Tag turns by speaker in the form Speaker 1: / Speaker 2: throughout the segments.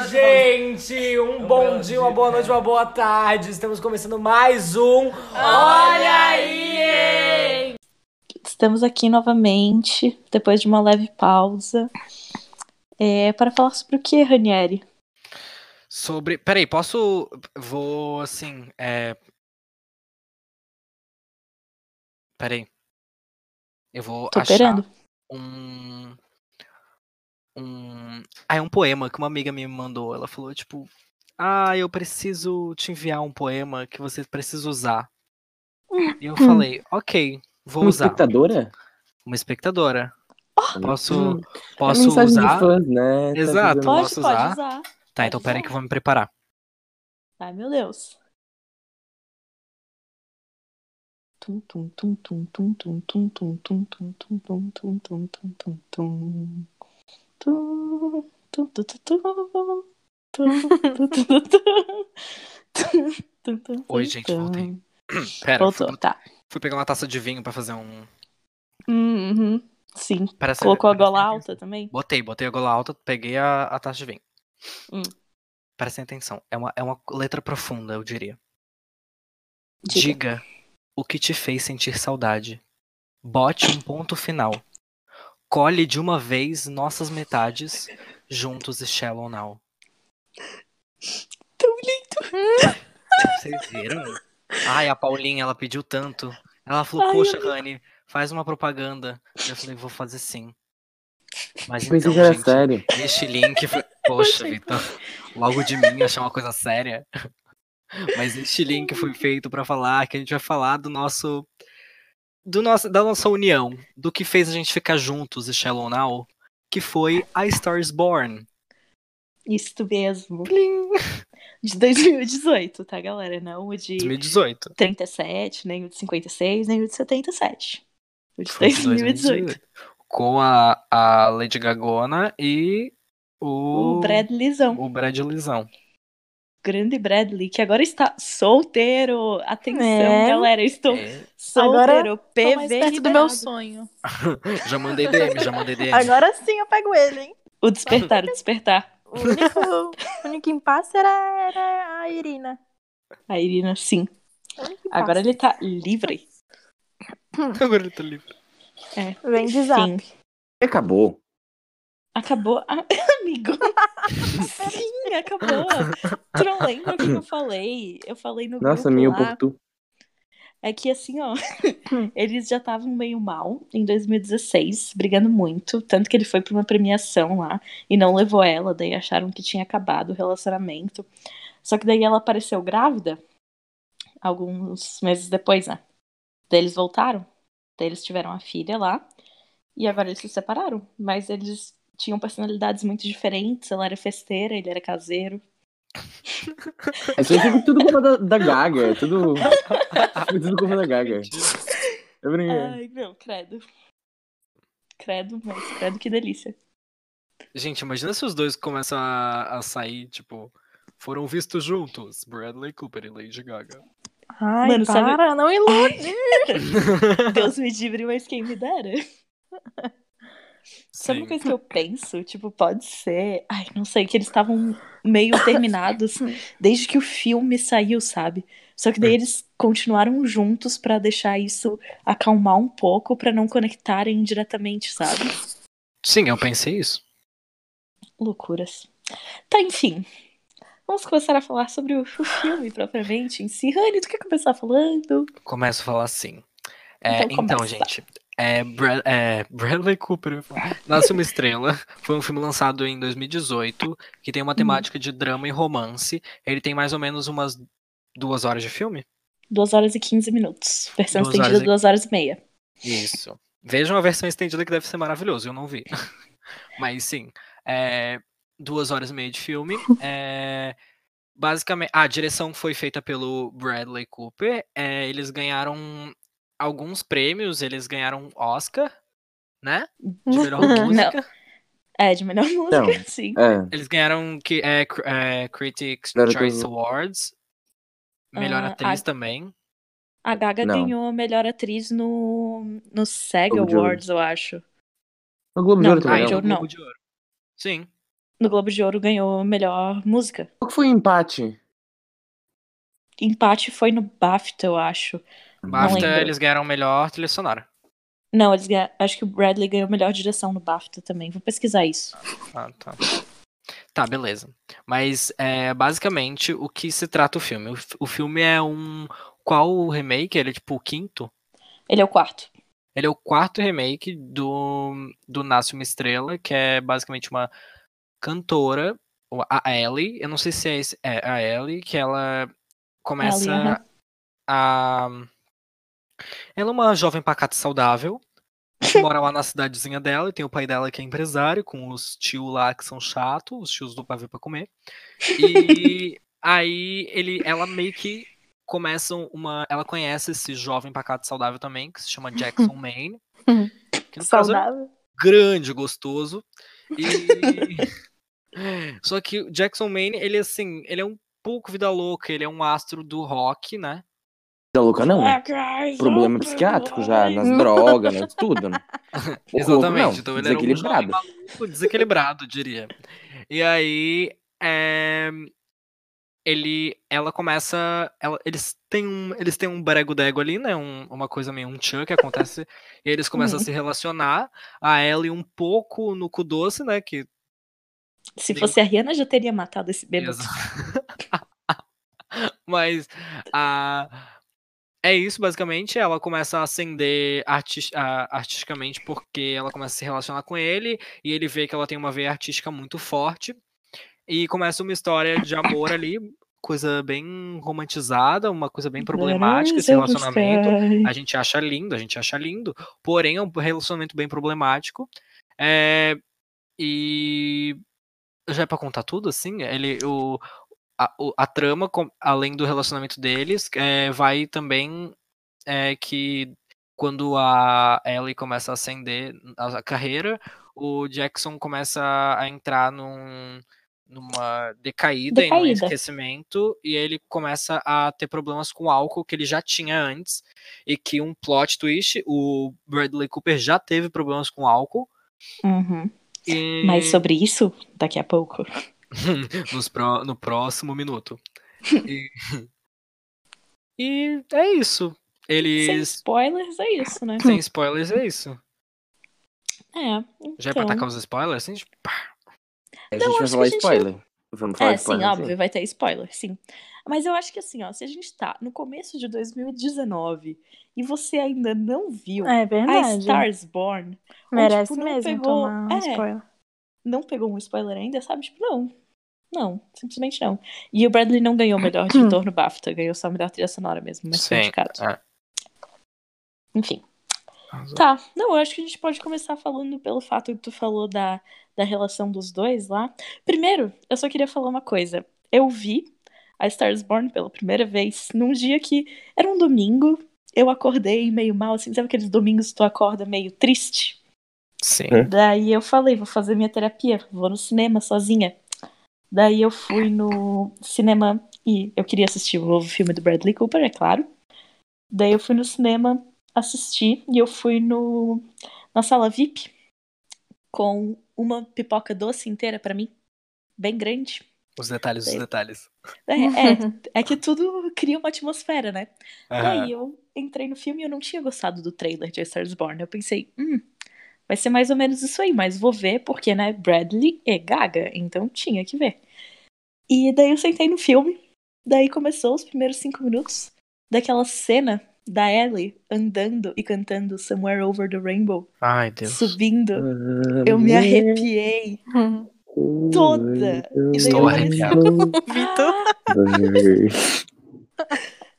Speaker 1: gente! Um bom dia, uma boa noite, uma boa tarde. Estamos começando mais um Olha aí!
Speaker 2: Estamos aqui novamente, depois de uma leve pausa, é, para falar sobre o que, Ranieri?
Speaker 3: Sobre. Peraí, posso. Vou assim. É... Peraí. Eu vou
Speaker 2: Tô
Speaker 3: achar
Speaker 2: esperando.
Speaker 3: um. Um. Ah, é um poema que uma amiga me mandou. Ela falou, tipo. Ah, eu preciso te enviar um poema que você precisa usar. E eu falei, ok, vou
Speaker 4: Uma
Speaker 3: usar.
Speaker 4: espectadora?
Speaker 3: Uma espectadora. Posso,
Speaker 4: Hum,
Speaker 3: posso
Speaker 4: é
Speaker 3: usar?
Speaker 4: fãs, né? Tá
Speaker 3: Exato.
Speaker 2: Pode,
Speaker 3: posso
Speaker 2: pode
Speaker 3: usar?
Speaker 2: usar.
Speaker 3: Tá, então peraí que eu vou me preparar.
Speaker 2: Ai, meu Deus. Tum, tum, tum, tum, tum, tum, tum, tum, tum, tum, tum, tum, tum, tum, tum, tum, tum. Tum, tum, tum, tum, tum.
Speaker 3: Oi, gente, voltei. Pera, eu fui,
Speaker 2: Voltou, tá.
Speaker 3: fui pegar uma taça de vinho pra fazer um.
Speaker 2: Uhum, sim.
Speaker 3: Parece,
Speaker 2: Colocou a
Speaker 3: parece-
Speaker 2: gola alta também?
Speaker 3: Botei, botei a gola alta, peguei a, a taça de vinho.
Speaker 2: Hum.
Speaker 3: Prestem atenção. É uma, é uma letra profunda, eu diria.
Speaker 2: Diga.
Speaker 3: Diga o que te fez sentir saudade. Bote um ponto final. Colhe de uma vez nossas metades, juntos e shallow now.
Speaker 2: Tão lindo.
Speaker 3: Vocês viram? Ai, a Paulinha, ela pediu tanto. Ela falou,
Speaker 2: Ai,
Speaker 3: poxa,
Speaker 2: eu-
Speaker 3: Rani, faz uma propaganda. Eu falei, vou fazer sim. Mas
Speaker 4: Pensei
Speaker 3: então,
Speaker 4: que era
Speaker 3: gente,
Speaker 4: sério.
Speaker 3: este link foi... Poxa, Vitor, logo de mim achar uma coisa séria. Mas este link foi feito pra falar que a gente vai falar do nosso... Do nosso, da nossa união, do que fez a gente ficar juntos e Shallow Now, que foi A Star is Born.
Speaker 2: Isso mesmo. De 2018, tá, galera? Não o de
Speaker 3: 2018.
Speaker 2: 37, nem o de 56, nem o de 77. O de
Speaker 3: Foi de
Speaker 2: 2018.
Speaker 3: Com a, a Lady Gagona e o,
Speaker 2: O Bradleyzão.
Speaker 3: o Bradleyzão.
Speaker 2: Grande Bradley, que agora está solteiro. Atenção,
Speaker 5: É.
Speaker 2: galera. Estou
Speaker 3: É,
Speaker 2: solteiro.
Speaker 5: Tô
Speaker 2: PV
Speaker 5: mais perto do meu sonho.
Speaker 3: já mandei DM, já mandei DM.
Speaker 5: Agora sim eu pego ele, hein?
Speaker 2: O despertar, o despertar.
Speaker 5: O único, o único impasse era, era a Irina.
Speaker 2: A Irina, sim. Agora ele tá livre.
Speaker 3: Agora ele tá livre.
Speaker 2: É.
Speaker 5: Vem de zap.
Speaker 4: Acabou.
Speaker 2: Acabou. Ah, amigo. Sim, acabou. Tu não lembra o que eu falei? Eu falei no
Speaker 4: Nossa,
Speaker 2: grupo
Speaker 4: minha
Speaker 2: lá. É que assim, ó, eles já estavam meio mal em 2016, brigando muito. Tanto que ele foi pra uma premiação lá e não levou ela, daí acharam que tinha acabado o relacionamento. Só que daí ela apareceu grávida alguns meses depois, né? Daí eles voltaram, daí eles tiveram a filha lá e agora eles se separaram. Mas eles tinham personalidades muito diferentes. Ela era festeira, ele era caseiro.
Speaker 4: Isso aí foi tudo culpa da, da Gaga. é Tudo. Tudo culpa da Gaga. Eu brinquei.
Speaker 2: Ai, não, credo. Credo, mas credo que delícia.
Speaker 3: Gente, imagina se os dois começam a, a sair, tipo, foram vistos juntos, Bradley Cooper e Lady Gaga.
Speaker 5: Ai,
Speaker 2: Mano, sabe-
Speaker 5: para, não ilude.
Speaker 2: Deus me livre, mas quem me dera.
Speaker 3: Sim.
Speaker 2: coisa que eu penso? Tipo, pode ser. Ai, não sei, que eles estavam meio terminados desde que o filme saiu, sabe? Só que daí eles continuaram juntos pra deixar isso acalmar um pouco, pra não conectarem diretamente, sabe?
Speaker 3: Sim, eu pensei isso.
Speaker 2: Loucuras. Tá, enfim. Vamos começar a falar sobre o, o filme propriamente em si. Rani, tu quer começar falando?
Speaker 3: Começo a falar assim. É,
Speaker 2: Então
Speaker 3: então, gente, é, Bra- é, Bradley Cooper Nasce uma Estrela foi um filme lançado em 2018 que tem uma temática de drama e romance. Ele tem mais ou menos umas duas horas de filme.
Speaker 2: 2 horas e 15 minutos. Versão
Speaker 3: Duas
Speaker 2: estendida,
Speaker 3: horas e-
Speaker 2: 2 horas e meia.
Speaker 3: Isso. Vejam a versão estendida que deve ser maravilhoso, eu não vi. Mas sim, é, duas horas e meia de filme. É, basicamente, a direção foi feita pelo Bradley Cooper. é, eles ganharam alguns prêmios, eles ganharam Oscar, né? De melhor
Speaker 2: Não.
Speaker 3: música.
Speaker 2: É, de melhor música,
Speaker 4: Então,
Speaker 2: sim.
Speaker 4: É.
Speaker 3: Eles ganharam que, é, é, Critics' Choice Awards. Melhor
Speaker 2: Ah,
Speaker 3: atriz
Speaker 2: a-
Speaker 3: também.
Speaker 2: A Gaga
Speaker 4: Não.
Speaker 2: ganhou a melhor atriz no, no SEG
Speaker 4: Globo de Ouro.
Speaker 2: Awards, eu acho.
Speaker 4: No Globo de
Speaker 2: Não,
Speaker 4: Ouro
Speaker 3: Ah,
Speaker 2: Globo
Speaker 4: também.
Speaker 2: de
Speaker 3: no
Speaker 2: Ouro não.
Speaker 3: Globo de Ouro. Sim.
Speaker 2: no Globo de Ouro ganhou melhor música.
Speaker 4: Qual que foi o empate?
Speaker 2: Empate foi no BAFTA, eu acho.
Speaker 3: BAFTA, eles ganharam melhor trilha sonora.
Speaker 2: Não, eles ganha- acho que o Bradley ganhou melhor direção no BAFTA também. Vou pesquisar isso.
Speaker 3: Ah, tá. Tá, beleza. Mas, é, basicamente, o que se trata o filme? O, o filme é um... Qual o remake? Ele é, tipo, o quinto?
Speaker 2: Ele é o quarto.
Speaker 3: Ele é o quarto remake do, do Nasce Uma Estrela, que é basicamente uma cantora, a Ellie. Eu não sei se é, esse, é a Ellie, que ela começa
Speaker 2: Ellie, aham.
Speaker 3: a. Ela é uma jovem pacata saudável. mora lá na cidadezinha dela e tem o pai dela que é empresário, com os tios lá que são chatos, os tios do pavê pra comer. E aí ele, ela meio que começa uma. Ela conhece esse jovem pacato saudável também, que se chama Jackson Maine. Que no caso é
Speaker 5: Saudável.
Speaker 3: grande, gostoso. E. Só que o Jackson Maine, ele assim, ele é um pouco vida louca, ele é um astro do rock, né?
Speaker 4: Da louca, não. Problema psiquiátrico já, nas drogas, nas tudo. Né?
Speaker 3: Exatamente.
Speaker 4: louco,
Speaker 3: então ele era um
Speaker 4: desequilibrado.
Speaker 3: maluco, desequilibrado, diria. E aí, é, ele, ela começa, ela- eles têm um, eles têm um brego-dego ali, né? um- uma coisa meio um tchan que acontece. e eles começam
Speaker 2: Uhum.
Speaker 3: a se relacionar. A Ellie um pouco no cu doce, né? Que
Speaker 2: Se fosse a Rihanna, já teria matado esse bêbado.
Speaker 3: Exa- Mas a... é isso, basicamente. Ela começa a ascender artis- a- artisticamente porque ela começa a se relacionar com ele e ele vê que ela tem uma veia artística muito forte. E começa uma história de amor ali, coisa bem romantizada, uma coisa bem problemática esse relacionamento. A gente acha lindo, a gente acha lindo, porém é um relacionamento bem problemático. É, e já é pra contar tudo, assim? Ele, o, a, a trama, além do relacionamento deles, é, vai também é, que quando a Ellie começa a ascender a, carreira, o Jackson começa a entrar num, numa decaída, e num
Speaker 2: Decaída.
Speaker 3: esquecimento, e ele começa a ter problemas com álcool que ele já tinha antes, e que um plot twist, o Bradley Cooper já teve problemas com álcool.
Speaker 2: Uhum.
Speaker 3: E...
Speaker 2: Mas sobre isso, daqui a pouco.
Speaker 3: nos pró- no próximo minuto. E, e é isso.
Speaker 2: Sem
Speaker 3: Eles.
Speaker 2: spoilers, é isso, né?
Speaker 3: Sem spoilers, é isso.
Speaker 2: É.
Speaker 3: Já é pra
Speaker 2: então.
Speaker 3: atacar os spoilers? Assim, tipo, pá.
Speaker 4: A
Speaker 2: Não,
Speaker 4: gente vai
Speaker 2: acho
Speaker 4: falar
Speaker 2: gente-
Speaker 4: spoiler. Vamos falar
Speaker 2: É, sim,
Speaker 4: spoiler.
Speaker 2: óbvio, vai ter spoiler, sim. Mas eu acho que assim, ó, se a gente tá no começo de 2019 e você ainda não viu
Speaker 5: É
Speaker 2: a. Stars Born,
Speaker 5: Merece
Speaker 2: tipo, não
Speaker 5: mesmo
Speaker 2: pegou-
Speaker 5: tomar um
Speaker 2: é.
Speaker 5: spoiler.
Speaker 2: não pegou um spoiler ainda, sabe? Tipo, não. Não, simplesmente não. E o Bradley não ganhou melhor diretor no BAFTA, ganhou só melhor trilha sonora mesmo, mas foi
Speaker 3: Sim,
Speaker 2: indicado.
Speaker 3: é.
Speaker 2: Enfim. Tá, não, eu acho que a gente pode começar falando pelo fato que tu falou da, da relação dos dois lá. Primeiro, eu só queria falar uma coisa. Eu vi a Stars Born pela primeira vez num dia que era um domingo. Eu acordei meio mal, assim, sabe aqueles domingos que tu acorda meio triste?
Speaker 3: Sim.
Speaker 4: É.
Speaker 2: Daí eu falei, vou fazer minha terapia, vou no cinema sozinha. Daí eu fui no cinema e eu queria assistir o novo filme do Bradley Cooper, é claro. Daí eu fui no cinema assistir e eu fui no na sala VIP com uma pipoca doce inteira pra mim, bem grande.
Speaker 3: Os detalhes, os
Speaker 2: Daí-
Speaker 3: detalhes.
Speaker 2: É, é, é que tudo cria uma atmosfera, né?
Speaker 3: Aham.
Speaker 2: Daí eu entrei no filme e eu não tinha gostado do trailer de A Star is Born. Eu pensei, hum, vai ser mais ou menos isso aí, mas vou ver porque, né, Bradley é gaga, então tinha que ver. E daí eu sentei no filme, daí começou os primeiros cinco minutos daquela cena da Ellie andando e cantando Somewhere Over the Rainbow,
Speaker 3: Ai, Deus.
Speaker 2: subindo. Eu me arrepiei toda. E daí
Speaker 3: Estou arrepiado.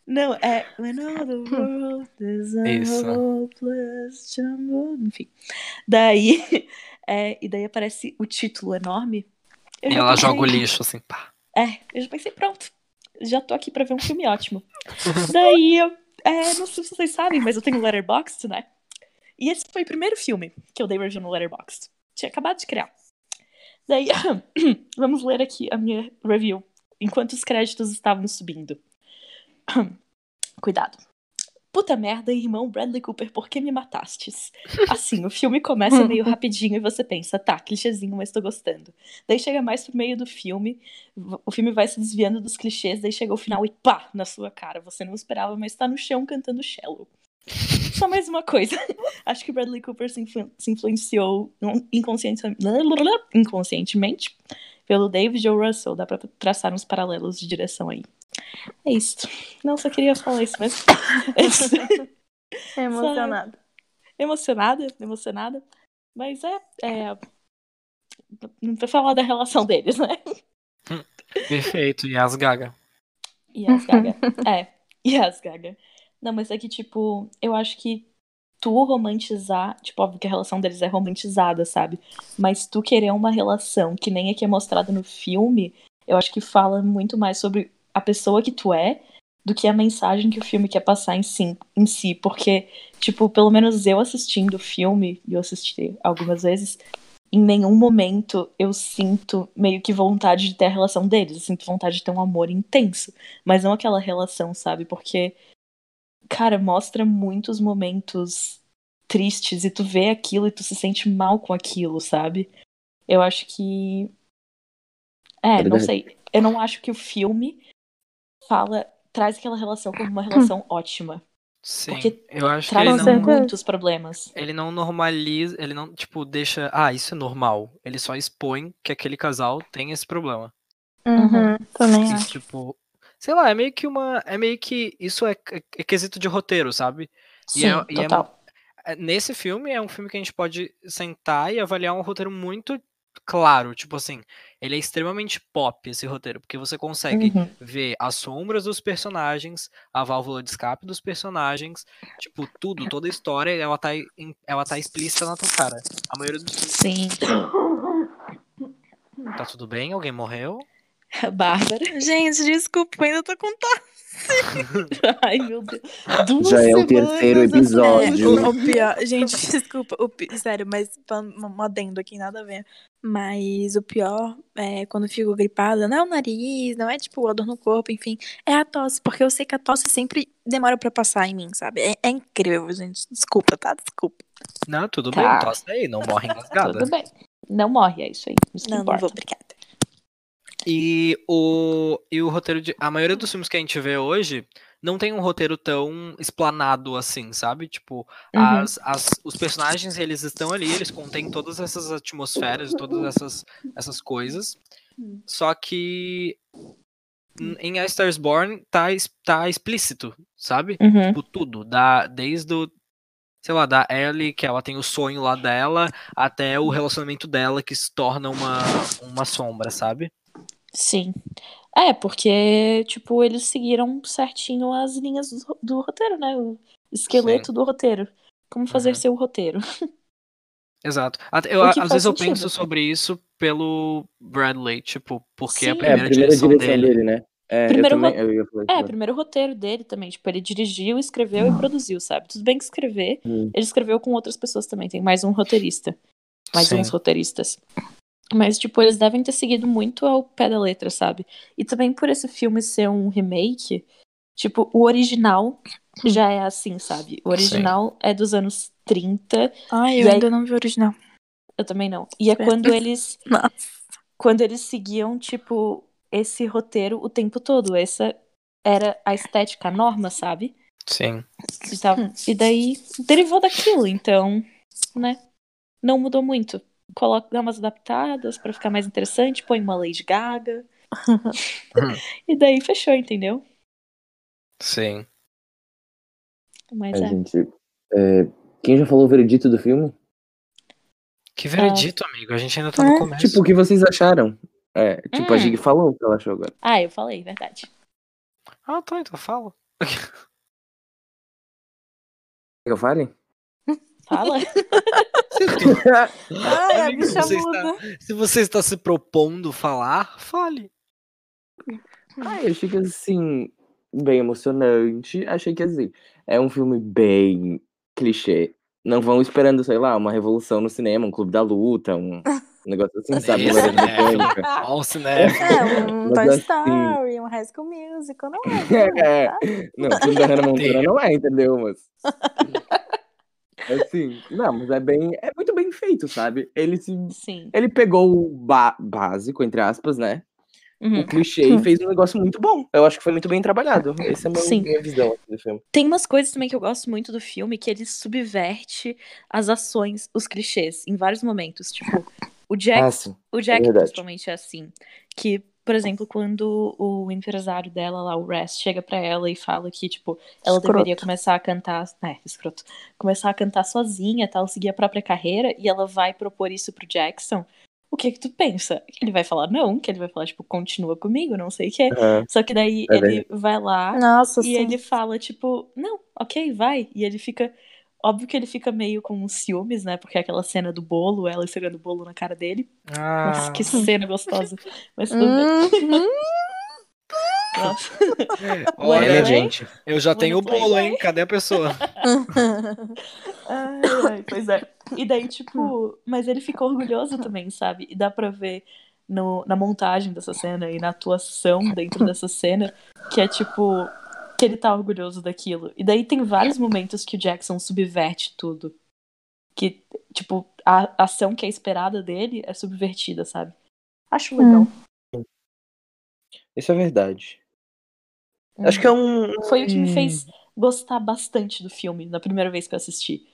Speaker 2: Não, é When all the world is a
Speaker 3: Isso.
Speaker 2: hopeless jumble. Enfim. Daí, é, e daí aparece o título enorme. Eu
Speaker 3: E ela
Speaker 2: pensei-
Speaker 3: joga o lixo, assim, pá.
Speaker 2: É, eu já pensei, pronto. Já tô aqui pra ver um filme ótimo. daí eu. É, não sei se vocês sabem, mas eu tenho Letterboxd, né? E esse foi o primeiro filme que eu dei review no Letterboxd. Tinha acabado de criar. Daí, vamos ler aqui a minha review, enquanto os créditos estavam subindo. Cuidado. Puta merda, irmão Bradley Cooper, por que me matastes? Assim, o filme começa meio rapidinho e você pensa, tá, clichêzinho, mas tô gostando. Daí chega mais pro meio do filme, o filme vai se desviando dos clichês, daí chega o final e pá, na sua cara. Você não esperava, mas tá no chão cantando Shallow. Só mais uma coisa. Acho que Bradley Cooper se, influ- se influenciou inconsciente- inconscientemente pelo David O. Russell. Dá pra traçar uns paralelos de direção aí. É isso. Não, só queria falar isso mesmo. É.
Speaker 5: Emocionada.
Speaker 2: emocionada, emocionada. Mas é, é. Não pra falar da relação deles, né?
Speaker 3: Perfeito, e as Gaga.
Speaker 2: E as Gaga. é, e as Gaga. Não, mas é que, tipo, eu acho que tu romantizar, tipo, óbvio que a relação deles é romantizada, sabe? Mas tu querer uma relação que nem é que é mostrada no filme, eu acho que fala muito mais sobre a pessoa que tu é do que a mensagem que o filme quer passar em si, em si. Porque, tipo, pelo menos eu assistindo o filme, e eu assisti algumas vezes, em nenhum momento eu sinto meio que vontade de ter a relação deles. Eu sinto vontade de ter um amor intenso. Mas não aquela relação, sabe? Porque, cara, mostra muitos momentos tristes e tu vê aquilo e tu se sente mal com aquilo, sabe? Eu acho que. É, não
Speaker 4: Verdade.
Speaker 2: sei. Eu não acho que o filme fala. Traz aquela relação como uma relação ótima.
Speaker 3: Sim,
Speaker 2: Porque
Speaker 3: eu acho que ele não,
Speaker 2: muitos problemas.
Speaker 3: ele não normaliza, ele não, tipo, deixa, ah, isso é normal. Ele só expõe que aquele casal tem esse problema.
Speaker 5: Uhum, também
Speaker 3: E,
Speaker 5: acho.
Speaker 3: tipo, sei lá, é meio que uma, é meio que, isso é, é, é quesito de roteiro, sabe? E
Speaker 2: Sim,
Speaker 3: é- e é
Speaker 2: total.
Speaker 3: É, Nesse filme é um filme que a gente pode sentar e avaliar um roteiro muito claro, tipo assim, ele é extremamente pop esse roteiro, porque você consegue
Speaker 2: Uhum.
Speaker 3: ver as sombras dos personagens, a válvula de escape dos personagens, tipo, tudo, toda a história, ela tá, ela tá explícita na tua cara. A maioria dos.
Speaker 2: Sim.
Speaker 3: Tá tudo bem? Alguém morreu?
Speaker 2: Bárbara.
Speaker 5: Gente, desculpa, eu ainda tô com tosse.
Speaker 2: Ai, meu Deus. Duas
Speaker 4: Já é o
Speaker 2: semanas
Speaker 4: terceiro episódio.
Speaker 5: É, o, pior, gente, desculpa, o pi- sério, mas um adendo aqui, nada a ver. Mas o pior é quando eu fico gripada, não é o nariz, não é tipo a dor no corpo, enfim, é a tosse, porque eu sei que a tosse sempre demora pra passar em mim, sabe? É, é incrível, gente. Desculpa, tá? Desculpa.
Speaker 3: Não, tudo
Speaker 2: Tá.
Speaker 3: bem, tosse aí, não morre engasgada.
Speaker 2: Tudo bem. Não morre, é isso aí. Isso
Speaker 5: Não, não vou, obrigada.
Speaker 3: E o, e o roteiro de. A maioria dos filmes que a gente vê hoje não tem um roteiro tão explanado assim, sabe? Tipo,
Speaker 2: Uhum.
Speaker 3: as, as, os personagens, eles estão ali, eles contêm todas essas atmosferas, todas essas, essas coisas.
Speaker 2: Hum.
Speaker 3: Só que em A Star is Born tá, tá explícito, sabe?
Speaker 2: Uhum.
Speaker 3: Tipo, tudo. Da, desde o. Sei lá, da Ellie, que ela tem o sonho lá dela, até o relacionamento dela que se torna uma, uma sombra, sabe?
Speaker 2: Sim. É, porque, tipo, eles seguiram certinho as linhas do, do roteiro, né? O esqueleto do roteiro. Como fazer
Speaker 3: Uhum.
Speaker 2: seu roteiro.
Speaker 3: Exato. Até- eu, às vezes eu
Speaker 2: sentido.
Speaker 3: penso sobre isso pelo Bradley, tipo, porque a
Speaker 2: Sim.
Speaker 4: É, a
Speaker 3: primeira,
Speaker 4: primeira
Speaker 3: direção,
Speaker 4: direção
Speaker 3: dele.
Speaker 4: dele, né? É,
Speaker 2: Primeiro
Speaker 4: eu também.
Speaker 2: ro-
Speaker 4: Eu
Speaker 2: É, primeiro roteiro dele também. Tipo, ele dirigiu, escreveu e produziu, sabe? Tudo bem que escrever.
Speaker 4: Hum.
Speaker 2: Ele escreveu com outras pessoas também. Tem mais um roteirista. Mais
Speaker 3: Sim.
Speaker 2: uns roteiristas. Mas, tipo, eles devem ter seguido muito ao pé da letra, sabe? E também por esse filme ser um remake, tipo, o original já é assim, sabe? O original é dos anos 30.
Speaker 5: Ai,
Speaker 2: E
Speaker 5: eu
Speaker 2: aí-
Speaker 5: ainda não vi o original.
Speaker 2: Eu também não. E é quando eles
Speaker 5: Nossa.
Speaker 2: quando eles seguiam, tipo, esse roteiro o tempo todo. Essa era a estética, a norma, sabe?
Speaker 3: Sim.
Speaker 2: E, tava- e daí derivou daquilo, então, né? Não mudou muito. Coloca, dá umas adaptadas pra ficar mais interessante, põe uma Lady Gaga. e daí fechou, entendeu?
Speaker 3: Sim.
Speaker 2: Mas
Speaker 4: É,
Speaker 2: é.
Speaker 4: gente. é, quem já falou o veredito do filme?
Speaker 3: Que veredito, amigo. A gente ainda tá no
Speaker 5: Hum,
Speaker 3: começo.
Speaker 4: Tipo, o que vocês acharam? É, tipo, a
Speaker 2: Hum.
Speaker 4: Gig falou o que ela achou agora.
Speaker 2: Ah, eu falei, verdade.
Speaker 3: Ah, tá, então fala.
Speaker 4: Quer que eu fale?
Speaker 2: Fala.
Speaker 5: Ai,
Speaker 3: Amigo, você está-
Speaker 5: muda.
Speaker 3: Se você está se propondo falar, fale.
Speaker 4: Ah, eu achei que assim, bem emocionante. Achei que assim, é um filme bem clichê. Não vão esperando, sei lá, uma revolução no cinema, um clube da luta, um, negócio assim, sabe?
Speaker 3: Isso, né? o cinema.
Speaker 5: É, um Toy
Speaker 4: assim-
Speaker 5: Story, um High School Musical, não é?
Speaker 4: É,
Speaker 5: tá?
Speaker 4: não, o filme da Hannah Montana não é, entendeu, mas... Assim, não, mas é bem, é muito bem feito, sabe? Ele se,
Speaker 2: Sim.
Speaker 4: ele pegou o básico, entre aspas, né?
Speaker 2: Uhum.
Speaker 4: O clichê e fez um negócio muito bom. Eu acho que foi muito bem trabalhado. Essa é a
Speaker 2: Sim.
Speaker 4: minha, minha visão do filme.
Speaker 2: Tem umas coisas também que eu gosto muito do filme, que ele subverte as ações, os clichês, em vários momentos. Tipo, o Jack,
Speaker 4: Ah,
Speaker 2: o Jack
Speaker 4: verdade.
Speaker 2: principalmente é assim. Que, por exemplo, quando o empresário dela lá, o Rest, chega pra ela e fala que, tipo, ela
Speaker 5: Escroto.
Speaker 2: deveria começar a cantar. É, escroto. Começar a cantar sozinha, tal, seguir a própria carreira, e ela vai propor isso pro Jackson. O que que tu pensa? Que ele vai falar não, que ele vai falar, tipo, continua comigo, não sei o quê.
Speaker 4: Aham.
Speaker 2: Só que daí
Speaker 4: É
Speaker 2: ele vai lá
Speaker 5: Nossa,
Speaker 2: e
Speaker 5: sim.
Speaker 2: ele fala, tipo, não, ok, vai. E ele fica. Óbvio que ele fica meio com ciúmes, né? Porque é aquela cena do bolo, ela esfregando o bolo na cara dele. Nossa,
Speaker 3: Ah,
Speaker 2: que cena gostosa. Mas tudo bem.
Speaker 5: Uhum.
Speaker 2: Nossa.
Speaker 3: olha,
Speaker 4: gente.
Speaker 3: eu já tenho o bolo, hein? Cadê a pessoa?
Speaker 2: Ai, ai, pois é. E daí, tipo, mas ele fica orgulhoso também, sabe? E dá pra ver no, na montagem dessa cena e na atuação dentro dessa cena que é tipo. Que ele tá orgulhoso daquilo. E daí tem vários momentos que o Jackson subverte tudo. Que, tipo, a ação que é esperada dele é subvertida, sabe? Acho legal.
Speaker 4: Isso é verdade. Acho que é um.
Speaker 2: Foi o que me fez gostar bastante do filme na primeira vez que eu assisti.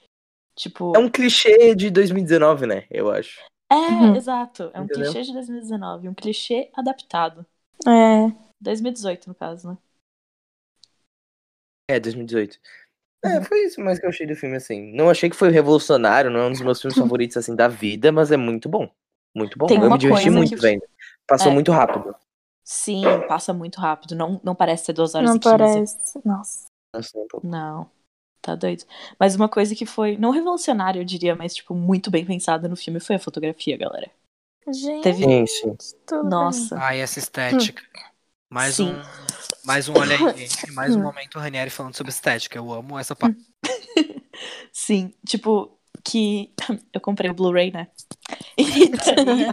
Speaker 2: Tipo.
Speaker 4: É um clichê de 2019, né? Eu acho.
Speaker 2: É,
Speaker 5: Uhum.
Speaker 2: exato. É um
Speaker 4: Entendeu?
Speaker 2: clichê de 2019. Um clichê adaptado.
Speaker 5: É.
Speaker 2: 2018, no caso, né?
Speaker 4: É, 2018. É, foi isso mais que eu achei do filme, assim. Não achei que foi revolucionário, não é um dos meus filmes favoritos, assim, da vida, mas é muito bom. Muito bom.
Speaker 2: Tem
Speaker 4: eu me diverti muito
Speaker 2: que-
Speaker 4: vendo. Passou
Speaker 2: É.
Speaker 4: muito rápido.
Speaker 2: Sim, passa muito rápido. Não, não parece ser 2 horas
Speaker 5: Não
Speaker 2: e 15.
Speaker 5: parece. Nossa.
Speaker 4: Um.
Speaker 2: Não. Tá doido. Mas uma coisa que foi, não revolucionária, eu diria, mas, tipo, muito bem pensada no filme foi a fotografia, galera.
Speaker 5: Gente,
Speaker 2: Teve.
Speaker 5: Bem.
Speaker 2: Nossa.
Speaker 3: Ai, essa estética. Mais
Speaker 2: Sim.
Speaker 3: um. Mais um olha aí. Mais um momento Ranieri falando sobre estética. Eu amo essa parte.
Speaker 2: Sim, tipo, que eu comprei o Blu-ray, né? E daí,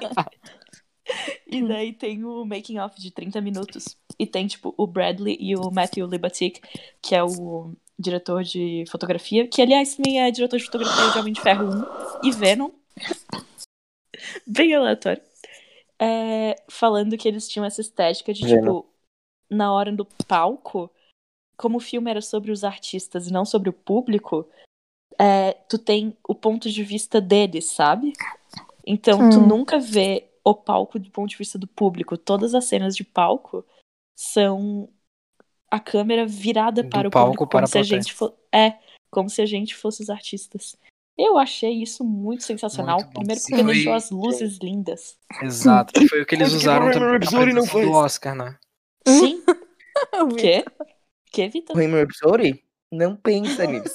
Speaker 2: e daí tem o making off de 30 minutos. E tem, tipo, o Bradley e o Matthew Libatic, que é o diretor de fotografia, que aliás também é diretor de fotografia de Homem de Ferro 1 e Venom. Bem aleatório. É, falando que eles tinham essa estética de,
Speaker 4: Venom.
Speaker 2: tipo, na hora do palco, como o filme era sobre os artistas e não sobre o público, é, tu tem o ponto de vista deles, sabe? Então tu
Speaker 5: Hum.
Speaker 2: nunca vê o palco do ponto de vista do público. Todas as cenas de palco são a câmera virada
Speaker 3: Do
Speaker 2: para o
Speaker 3: palco
Speaker 2: público,
Speaker 3: para
Speaker 2: como
Speaker 3: a
Speaker 2: se a gente fo- é, como se a gente fosse os artistas. Eu achei isso muito sensacional.
Speaker 3: Muito.
Speaker 2: Primeiro
Speaker 3: Sim.
Speaker 2: porque
Speaker 3: Foi-
Speaker 2: deixou as luzes lindas.
Speaker 3: Exato. que Foi o que eles usaram
Speaker 4: o
Speaker 3: também
Speaker 4: não foi
Speaker 3: do? Oscar, né?
Speaker 2: Sim.
Speaker 5: Vi.
Speaker 2: Quê? Que, Vitor?
Speaker 4: Bohemian Rhapsody? Não pensa nisso.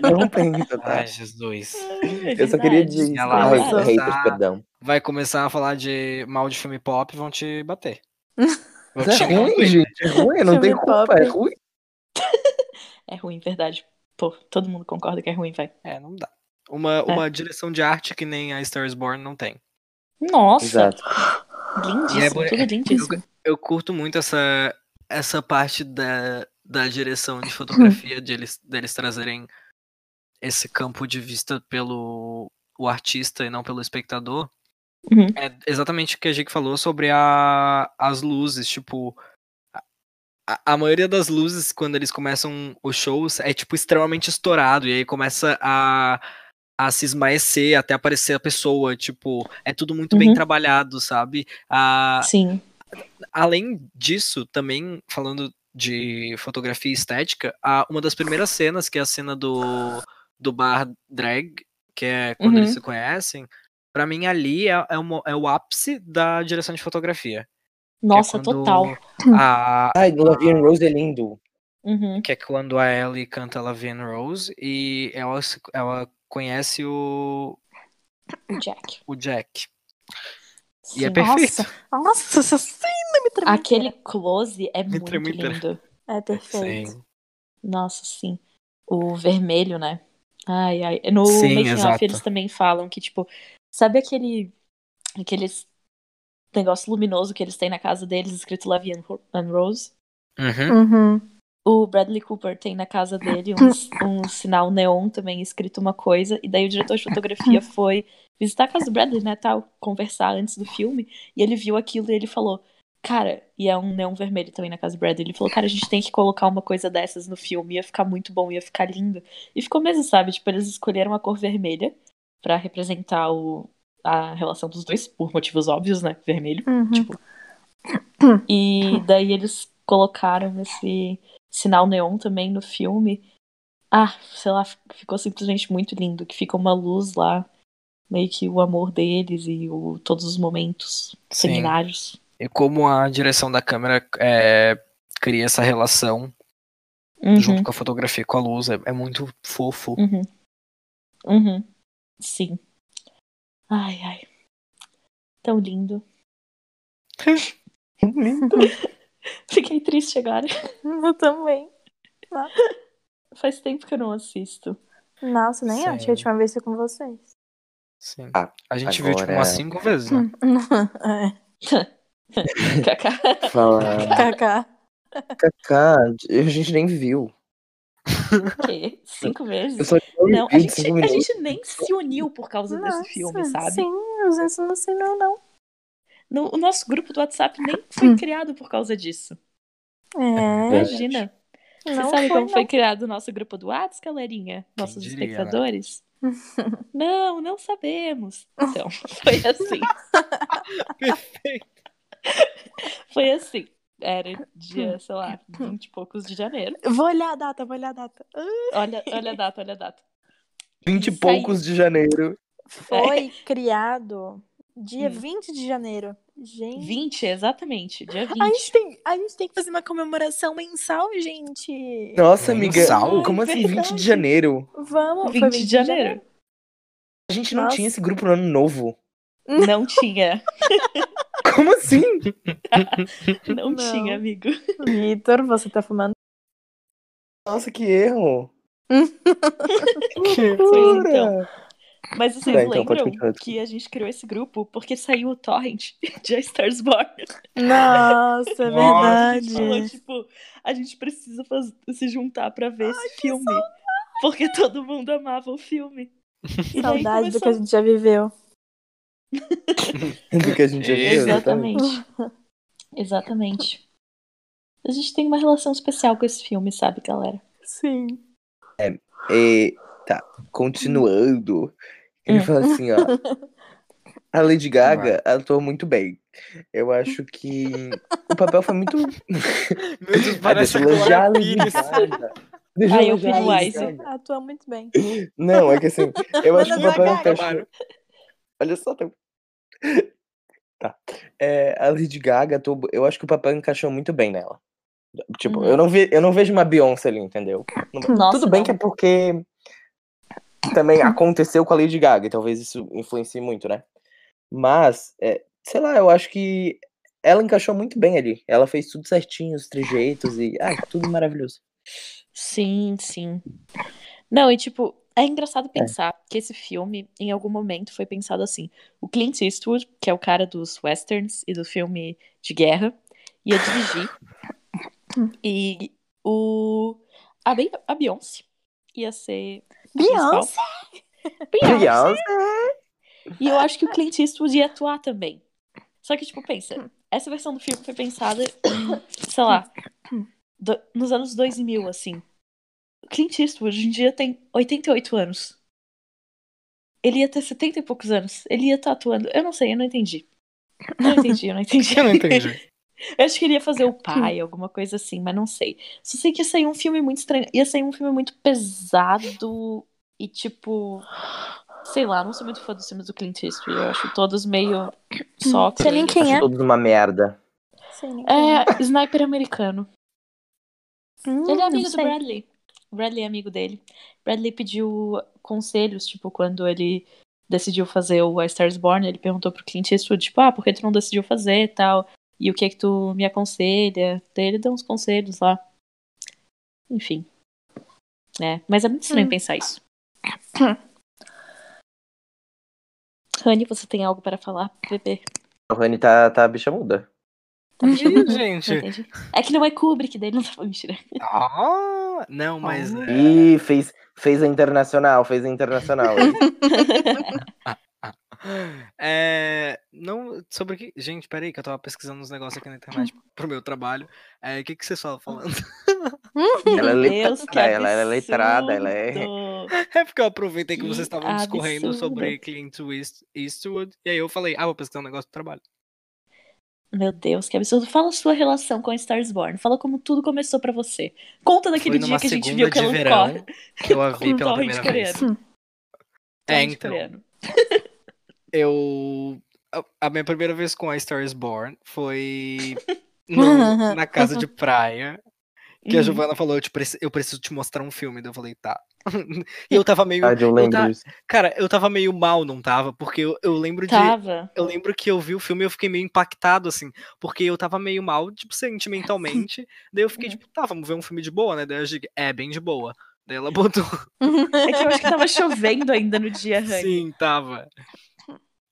Speaker 4: Não pensa, tá?
Speaker 3: Ai, Jesus.
Speaker 2: É
Speaker 4: Eu só queria dizer.
Speaker 3: Ela vai
Speaker 4: haters,
Speaker 3: começar-
Speaker 4: perdão.
Speaker 3: Vai começar a falar de mal de filme pop vão te bater. Vão
Speaker 4: Mas
Speaker 3: te
Speaker 4: é ruim, gente. É ruim, não tem
Speaker 5: Filme
Speaker 4: culpa.
Speaker 5: pop.
Speaker 4: É ruim.
Speaker 2: É ruim, verdade. Pô, todo mundo concorda que é ruim, vai.
Speaker 3: É, não dá. Uma, uma direção de arte que nem a Star is Born não tem.
Speaker 2: Nossa,
Speaker 4: Exato.
Speaker 2: lindíssimo,
Speaker 3: E é
Speaker 2: tudo lindíssimo.
Speaker 3: Eu curto muito essa, essa parte da, da direção de fotografia, de eles, deles trazerem esse campo de vista pelo o artista e não pelo espectador.
Speaker 2: Uhum.
Speaker 3: É exatamente o que a gente falou sobre a, as luzes, tipo. A, a maioria das luzes, quando eles começam os shows, é tipo extremamente estourado, e aí começa a, a se esmaecer até aparecer a pessoa. Tipo, é tudo muito bem
Speaker 2: Uhum.
Speaker 3: trabalhado, sabe? A,
Speaker 2: Sim.
Speaker 3: além disso, também falando de fotografia e estética, a, uma das primeiras cenas, que é a cena do, do bar drag, que é quando
Speaker 2: Uhum.
Speaker 3: eles se conhecem, pra mim ali é, é, uma- é o ápice da direção de fotografia. é
Speaker 2: Nossa,
Speaker 3: quando
Speaker 2: total.
Speaker 3: A,
Speaker 4: Ai, Lavian Rose é lindo.
Speaker 2: Uhum.
Speaker 3: que é quando a Ellie canta Lavienne Rose e ela, ela conhece o,
Speaker 2: O Jack.
Speaker 3: o Jack. E é
Speaker 2: Sim.
Speaker 3: perfeito.
Speaker 5: Nossa, essa cena me tremeu.
Speaker 2: Aquele close é
Speaker 3: Me
Speaker 2: muito lindo.
Speaker 5: É perfeito.
Speaker 3: Sim.
Speaker 2: Nossa, sim. O vermelho, né? Ai, ai. No
Speaker 3: Sim,
Speaker 2: making
Speaker 3: exato.
Speaker 2: eles também falam que, tipo, sabe aquele aqueles negócio luminoso que eles têm na casa deles, escrito Love and Rose.
Speaker 3: Uhum.
Speaker 5: Uhum.
Speaker 2: O Bradley Cooper tem na casa dele um, um sinal neon também escrito uma coisa, e daí o diretor de fotografia foi visitar a casa do Bradley, né, tal, conversar antes do filme, e ele viu aquilo e ele falou, cara, e é um neon vermelho também na casa do Bradley, ele falou, cara, a gente tem que colocar uma coisa dessas no filme, ia ficar muito bom, ia ficar lindo. E ficou mesmo, sabe, tipo, eles escolheram a cor vermelha pra representar o, a relação dos dois, por motivos óbvios, né, vermelho.
Speaker 5: Uhum.
Speaker 2: Tipo, e daí eles colocaram esse sinal neon também no filme. Ah, sei lá, ficou simplesmente muito lindo. Que fica uma luz lá, meio que o amor deles e o, todos os momentos
Speaker 3: Sim.
Speaker 2: seminários.
Speaker 3: E como a direção da câmera é, cria essa relação
Speaker 2: Uhum,
Speaker 3: junto com a fotografia com a luz, é, é muito fofo.
Speaker 2: uhum, uhum. Sim. Ai, ai. Tão lindo.
Speaker 4: Lindo.
Speaker 2: Fiquei triste agora.
Speaker 5: Eu também.
Speaker 2: Faz tempo que eu não assisto.
Speaker 5: Nossa, nem
Speaker 3: Sim.
Speaker 5: acho que a última vez foi com vocês.
Speaker 3: Sim.
Speaker 4: Ah,
Speaker 3: a gente viu tipo
Speaker 4: agora-
Speaker 3: umas cinco vezes, né?
Speaker 5: é.
Speaker 2: Kaká.
Speaker 4: Fala.
Speaker 5: Kaká.
Speaker 4: Kaká, a gente nem viu.
Speaker 2: O quê? Cinco vezes? Não, a gente, a gente nem se uniu por causa desse filme, sabe?
Speaker 5: Sim, gente não se não, não.
Speaker 2: No- o nosso grupo do WhatsApp nem foi criado por causa disso.
Speaker 5: É,
Speaker 2: Imagina. Você
Speaker 5: não
Speaker 2: sabe
Speaker 5: foi,
Speaker 2: como foi criado o nosso grupo do WhatsApp, galerinha? Nossos
Speaker 3: diria, né?
Speaker 2: espectadores? Não, não sabemos. Então, foi assim.
Speaker 3: Perfeito.
Speaker 2: Foi assim. Era dia, sei lá, 20 e poucos de janeiro.
Speaker 5: não. Vou olhar a data, vou olhar a data.
Speaker 2: Olha, olha a data, olha a data.
Speaker 4: 20 e
Speaker 2: aí.
Speaker 4: poucos de janeiro.
Speaker 5: Foi criado dia
Speaker 2: Hum.
Speaker 5: 20 de janeiro. Gente.
Speaker 2: 20, exatamente, dia 20.
Speaker 5: A gente, tem, a gente tem que fazer uma comemoração mensal, gente.
Speaker 4: Nossa, amiga.
Speaker 3: Mensal?
Speaker 4: Como assim, 20
Speaker 2: verdade.
Speaker 4: de janeiro?
Speaker 5: Vamos.
Speaker 2: 20
Speaker 5: foi
Speaker 2: de janeiro.
Speaker 4: A gente não
Speaker 5: Nossa.
Speaker 4: tinha esse grupo no ano novo.
Speaker 2: Não tinha.
Speaker 4: Como assim?
Speaker 2: Não,
Speaker 5: Não.
Speaker 2: tinha, amigo.
Speaker 5: Vitor, você tá fumando?
Speaker 4: Nossa, que erro.
Speaker 2: Foi então. Mas vocês
Speaker 4: Tá, então, pode
Speaker 2: lembram
Speaker 4: continuar.
Speaker 2: que a gente criou esse grupo porque saiu o torrent de A Stars Born?
Speaker 5: Nossa, é
Speaker 2: A gente falou,
Speaker 5: verdade.
Speaker 2: tipo, a gente precisa faz- se juntar pra ver esse filme. Porque todo mundo amava o filme. E
Speaker 5: Saudade do que a
Speaker 2: começou-
Speaker 5: gente já viveu.
Speaker 4: Do que a gente já viu, exatamente.
Speaker 2: Exatamente. Exatamente. A gente tem uma relação especial com esse filme, sabe, galera?
Speaker 5: Sim.
Speaker 4: E, tá, continuando. Ele
Speaker 2: Hum.
Speaker 4: fala assim, ó. A Lady Gaga atuou muito bem. Eu acho que o papel foi muito.
Speaker 3: Meu Deus,
Speaker 4: Ah,
Speaker 3: parece
Speaker 4: deixa
Speaker 3: a
Speaker 4: Lady. Gaga. Deixa
Speaker 2: Ai, eu Wise.
Speaker 4: Gaga.
Speaker 5: Atua muito bem.
Speaker 4: Não, é que assim, eu acho que o papel
Speaker 5: Gaga,
Speaker 4: encaixou. Olha só, tem... Tá. É, a Lady Gaga, atuou- eu acho que o papel encaixou muito bem nela. Tipo,
Speaker 2: Uhum.
Speaker 4: eu, não ve, eu não vejo uma Beyoncé ali, entendeu?
Speaker 2: Nossa,
Speaker 4: Tudo bem
Speaker 2: não.
Speaker 4: que é porque também aconteceu com a Lady Gaga, e talvez isso influencie muito, né? Mas, é, sei lá, eu acho que ela encaixou muito bem ali. Ela fez tudo certinho, os trejeitos e. Ah, tudo maravilhoso.
Speaker 2: Sim, sim. Não, e tipo, é engraçado pensar que esse filme, em algum momento, foi pensado assim. O Clint Eastwood, que é o cara dos westerns e do filme de guerra, ia dirigir. e o. A, Be- a Beyoncé ia ser.
Speaker 5: Beyoncé?
Speaker 2: Beyoncé.
Speaker 4: Beyoncé.
Speaker 2: E eu acho que o Clint Eastwood ia atuar também. Só que, tipo, pensa, essa versão do filme foi pensada sei lá, do- nos anos 2000, assim. O Clint Eastwood hoje em dia tem 88 anos. Ele ia ter 70 e poucos anos. Ele ia estar atuando. Eu não sei, eu não entendi. Não entendi, eu não entendi.
Speaker 3: Eu não entendi.
Speaker 2: Eu acho que ele ia fazer o pai, alguma coisa assim, mas não sei. Só sei que ia sair um filme muito estranho. Ia sair um filme muito pesado e tipo. Sei lá, não sou muito fã dos filmes do Clint Eastwood. Eu acho todos meio só.
Speaker 5: Sei nem quem é.
Speaker 4: Todos uma merda.
Speaker 5: Sei nem quem
Speaker 2: É, sniper americano.
Speaker 5: Hum,
Speaker 2: Ele é amigo do. Bradley. O Bradley é amigo dele. Bradley pediu conselhos, tipo, quando ele decidiu fazer o A Stars Born, ele perguntou pro Clint Eastwood, tipo, ah, por que tu não decidiu fazer e tal? E o que é que tu me aconselha? Daí ele deu uns conselhos lá. Enfim. É, mas é muito estranho
Speaker 5: Hum.
Speaker 2: pensar isso. Rani, você tem algo para falar, bebê?
Speaker 4: A Rani tá, tá bicha muda.
Speaker 2: Tá
Speaker 3: Ih,
Speaker 2: mexendo?
Speaker 3: gente.
Speaker 2: Entendi. É que não é Kubrick, daí não tava mentira.
Speaker 3: Ah, não, mas.
Speaker 2: Oh.
Speaker 3: é,
Speaker 4: Ih, fez, fez a internacional, fez a internacional.
Speaker 3: É, não, sobre o que. Gente, peraí, que eu tava pesquisando uns negócios aqui na internet pro meu trabalho. É, o que, que vocês estavam falando?
Speaker 4: ela é
Speaker 2: Meu Deus, que
Speaker 4: letrada, ela, ela é letrada, ela é.
Speaker 3: É porque eu aproveitei que
Speaker 2: Que
Speaker 3: vocês estavam discorrendo
Speaker 2: absurdo.
Speaker 3: sobre Clint East- Eastwood. E aí eu falei, ah, vou pesquisar um negócio do trabalho.
Speaker 2: Meu Deus, que absurdo. Fala a sua relação com a Stars Born. Fala como tudo começou pra você. Conta daquele dia que a gente viu que
Speaker 3: de
Speaker 2: ela
Speaker 3: verão
Speaker 2: corre.
Speaker 3: que eu a vi pela primeira vez.
Speaker 2: coreano.
Speaker 3: É, então. Eu. a- minha primeira vez com a Star is Born foi no- na casa de praia. Que a
Speaker 2: Uhum.
Speaker 3: Giovanna falou, eu, te preci- eu preciso te mostrar um filme. Daí eu falei, tá. e eu tava meio.
Speaker 4: Ah, eu
Speaker 3: tá-
Speaker 4: disso.
Speaker 3: Cara, eu tava meio mal, não tava? Porque eu, eu lembro de.
Speaker 2: Tava.
Speaker 3: Eu lembro que eu vi o filme e eu fiquei meio impactado, assim, porque eu tava meio mal, tipo, sentimentalmente. daí eu fiquei, tipo, tá, vamos ver um filme de boa, né? Daí eu digo, é, bem de boa. Daí ela botou.
Speaker 2: É que eu acho que tava chovendo ainda no dia.
Speaker 3: Sim, tava.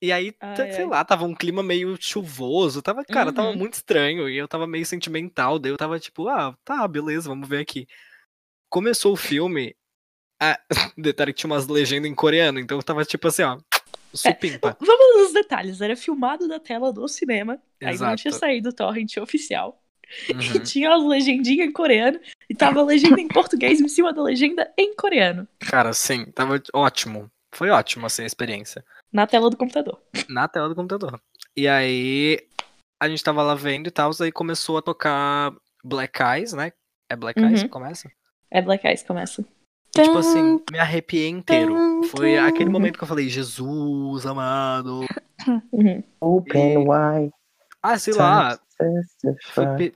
Speaker 3: E aí,
Speaker 2: Ai,
Speaker 3: sei
Speaker 2: ai.
Speaker 3: lá, tava um clima meio chuvoso. Tava, cara, tava
Speaker 2: Uhum.
Speaker 3: muito estranho. E eu tava meio sentimental. Daí eu tava tipo, ah, tá, beleza, vamos ver aqui. Começou o filme. Ah, detalhe que tinha umas legendas em coreano. Então eu tava tipo assim, ó. Supimpa.
Speaker 2: Vamos nos detalhes. Era filmado da tela do cinema. Aí não tinha
Speaker 3: Exato.
Speaker 2: saído o torrent oficial. E
Speaker 3: Uhum.
Speaker 2: tinha as legendinhas em coreano. E tava a legenda em português em cima da legenda em coreano.
Speaker 3: Cara, sim, tava ótimo. Foi ótimo, assim, a experiência.
Speaker 2: Na tela do computador.
Speaker 3: Na tela do computador. E aí, a gente tava lá vendo e tal, aí começou a tocar Black Eyes, né? É Black Eyes
Speaker 2: Uhum.
Speaker 3: que começa?
Speaker 2: É Black Eyes começa.
Speaker 3: E, tipo assim, me arrepiei inteiro. Foi aquele momento que eu falei, Jesus amado.
Speaker 2: Uhum.
Speaker 4: Open wide.
Speaker 3: Ah, sei lá. Foi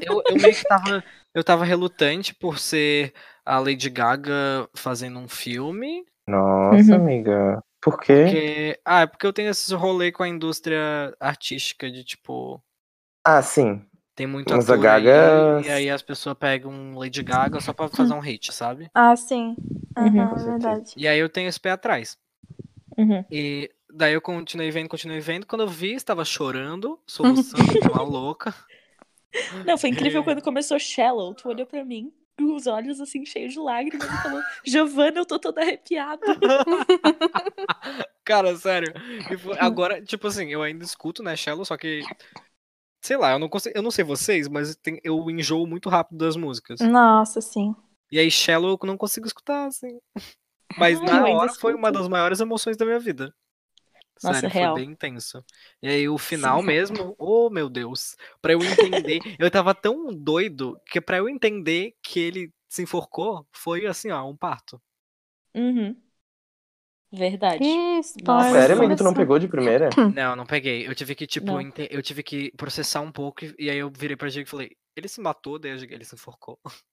Speaker 3: eu, eu meio que tava. Eu tava relutante por ser a Lady Gaga fazendo um filme.
Speaker 4: Nossa,
Speaker 2: Uhum.
Speaker 4: amiga. Por quê?
Speaker 3: Porque. Ah, é porque eu tenho esse rolê com a indústria artística de tipo.
Speaker 4: Ah, sim.
Speaker 3: Tem muito
Speaker 4: Mas a
Speaker 3: ator aí,
Speaker 4: Gaga-
Speaker 3: e aí as pessoas pegam Lady Gaga só pra fazer um hit, sabe?
Speaker 5: Ah, sim.
Speaker 2: Uhum.
Speaker 5: É verdade.
Speaker 3: E aí eu tenho esse pé atrás.
Speaker 2: Uhum.
Speaker 3: E daí eu continuei vendo, continuei vendo. Quando eu vi, estava chorando, soluçando, uma louca.
Speaker 2: Não, foi incrível
Speaker 3: É.
Speaker 2: quando começou Shallow. Tu olhou pra mim, os olhos assim, cheios de lágrimas, e falou: Giovanna, eu tô toda arrepiada.
Speaker 3: Cara, sério. Agora, tipo assim, eu ainda escuto, né, Shallow, só que. Sei lá, eu não consigo. Eu não sei vocês, mas tem- eu enjoo muito rápido das músicas.
Speaker 5: Nossa, sim.
Speaker 3: E aí, Shallow eu não consigo escutar, assim. Mas
Speaker 2: Ah,
Speaker 3: na hora foi uma das maiores emoções da minha vida.
Speaker 2: Nossa,
Speaker 3: Sério,
Speaker 2: real.
Speaker 3: foi bem intenso. E aí o final
Speaker 2: Sim.
Speaker 3: mesmo, oh meu Deus, Pra eu entender, eu tava tão doido que pra eu entender que ele se enforcou, foi assim, ó, um parto.
Speaker 2: Uhum. Verdade. Nossa.
Speaker 4: Sério, amigo, tu não pegou de primeira?
Speaker 3: Não, não peguei. Eu tive que, tipo, eu tive que processar um pouco e, aí eu virei pra Diego e falei, ele se matou, daí ele se enforcou.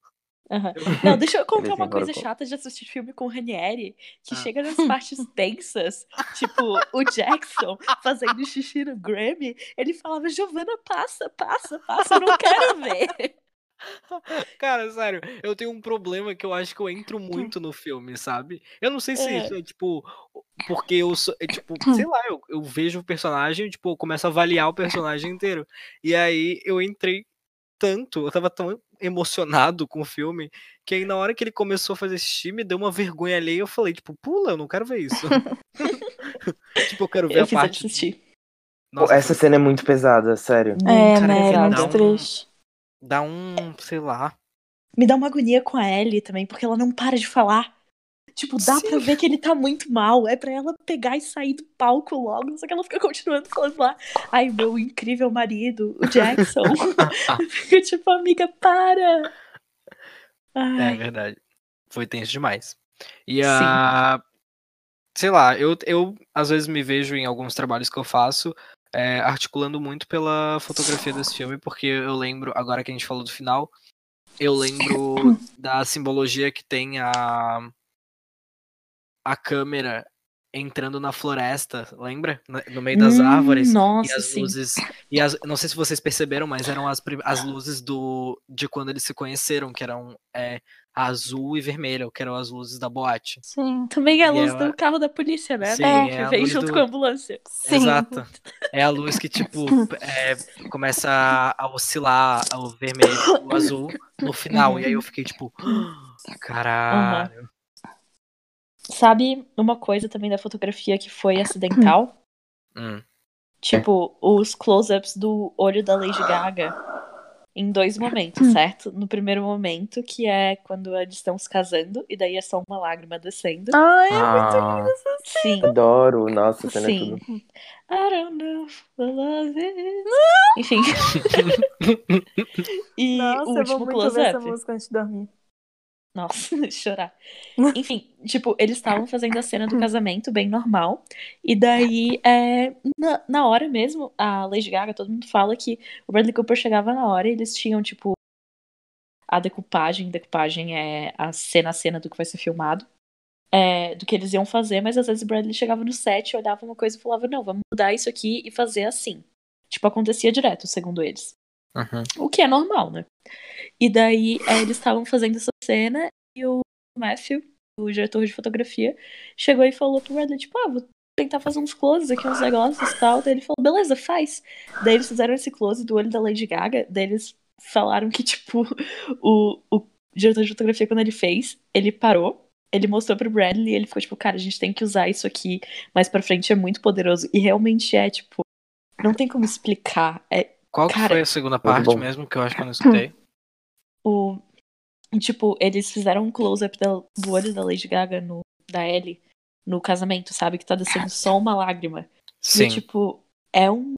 Speaker 2: Aham. Não, deixa eu contar uma coisa chata de assistir filme com o Ranieri, que
Speaker 3: Ah.
Speaker 2: chega nas partes tensas, tipo, o Jackson fazendo xixi no Grammy, ele falava, Giovanna, passa, passa, passa, eu não quero ver.
Speaker 3: Cara, sério, eu tenho um problema que eu acho que eu entro muito no filme, sabe? Eu não sei se
Speaker 2: É.
Speaker 3: isso é tipo. Porque eu sou. é, tipo, sei lá, eu, eu vejo o personagem tipo, eu começo a avaliar o personagem inteiro. E aí eu entrei tanto, eu tava tão emocionado com o filme, que aí na hora que ele começou a fazer xixi, me deu uma vergonha alheia. Eu falei, tipo, pula, eu não quero ver isso. tipo, eu quero ver
Speaker 2: Eu
Speaker 3: a parte.
Speaker 2: assistir.
Speaker 3: Nossa,
Speaker 4: essa cena é muito pesada, sério.
Speaker 5: É,
Speaker 2: Muito
Speaker 5: né? É
Speaker 2: pesado.
Speaker 3: dá
Speaker 5: muito
Speaker 3: um-
Speaker 5: triste.
Speaker 3: dá um, sei lá.
Speaker 2: Me dá uma agonia com a Ellie também, porque ela não para de falar. Tipo, dá pra
Speaker 3: Sim.
Speaker 2: ver que ele tá muito mal. É pra ela pegar e sair do palco logo. Só que ela fica continuando falando lá. Ai, meu incrível marido, o Jackson. Fica tipo, amiga, para.
Speaker 3: É
Speaker 2: Ai,
Speaker 3: verdade. Foi tenso demais. E
Speaker 2: Sim.
Speaker 3: a. Sei lá, eu, eu às vezes me vejo em alguns trabalhos que eu faço é, articulando muito pela fotografia desse filme, porque eu lembro, agora que a gente falou do final, eu lembro da simbologia que tem a. a câmera entrando na floresta, lembra? No meio das
Speaker 2: Hum,
Speaker 3: árvores.
Speaker 2: Nossa,
Speaker 3: E as
Speaker 2: sim.
Speaker 3: luzes. E as, não sei se vocês perceberam, mas eram as, as luzes do de quando eles se conheceram, que eram é, azul e vermelha, que eram as luzes da boate.
Speaker 5: Sim.
Speaker 2: Também é a luz
Speaker 3: ela-
Speaker 2: do carro da polícia, né?
Speaker 3: Sim,
Speaker 2: Que
Speaker 3: é a
Speaker 2: vem
Speaker 3: luz
Speaker 2: junto
Speaker 3: do-
Speaker 2: com a ambulância.
Speaker 5: Sim.
Speaker 3: Exato. É a luz que, tipo, é, começa a- a oscilar o vermelho e o azul no final. E aí eu fiquei, tipo, caralho.
Speaker 2: Sabe uma coisa também da fotografia que foi acidental?
Speaker 3: Hum.
Speaker 2: Tipo, os close-ups do olho da Lady Gaga em dois momentos, certo? No primeiro momento, que é quando eles estão se casando, e daí é só uma lágrima descendo.
Speaker 5: Ai,
Speaker 4: Ah,
Speaker 2: Sim,
Speaker 4: adoro. Nossa, essa cena é
Speaker 2: sim.
Speaker 4: tudo.
Speaker 2: I don't know if I love it. Enfim. e
Speaker 5: nossa,
Speaker 2: o
Speaker 5: eu vou
Speaker 2: último
Speaker 5: muito ouvir essa
Speaker 2: close-up.
Speaker 5: música antes de dormir.
Speaker 2: Nossa, chorar. Enfim, tipo, eles estavam fazendo a cena do casamento bem normal. E daí, é, na, na hora mesmo, a Lady Gaga, todo mundo fala que o Bradley Cooper chegava na hora e eles tinham, tipo, a decupagem. Decupagem é a cena a cena do que vai ser filmado. é, do que eles iam fazer, mas às vezes o Bradley chegava no set, olhava uma coisa e falava, não, vamos mudar isso aqui e fazer assim. Tipo, acontecia direto, segundo eles.
Speaker 3: Uhum.
Speaker 2: O que é normal, né? E daí é, eles estavam fazendo essa cena e o Matthew, o diretor de fotografia, chegou e falou pro Bradley, tipo, ah, vou tentar fazer uns closes aqui, uns negócios e tal. Daí ele falou, beleza, faz. Daí eles fizeram esse close do olho da Lady Gaga, daí eles falaram que, tipo, o, o diretor de fotografia, quando ele fez, ele parou, ele mostrou pro Bradley e ele ficou, tipo, cara, a gente tem que usar isso aqui mais pra frente, é muito poderoso. E realmente é, tipo, não tem como explicar. É
Speaker 3: Qual que
Speaker 2: Cara,
Speaker 3: foi a segunda parte mesmo, que eu acho que eu não escutei?
Speaker 2: Tipo, eles fizeram um close-up do olho da Lady Gaga no, da Ellie no casamento, sabe? Que tá descendo só uma lágrima.
Speaker 3: Sim.
Speaker 2: E, tipo, é um.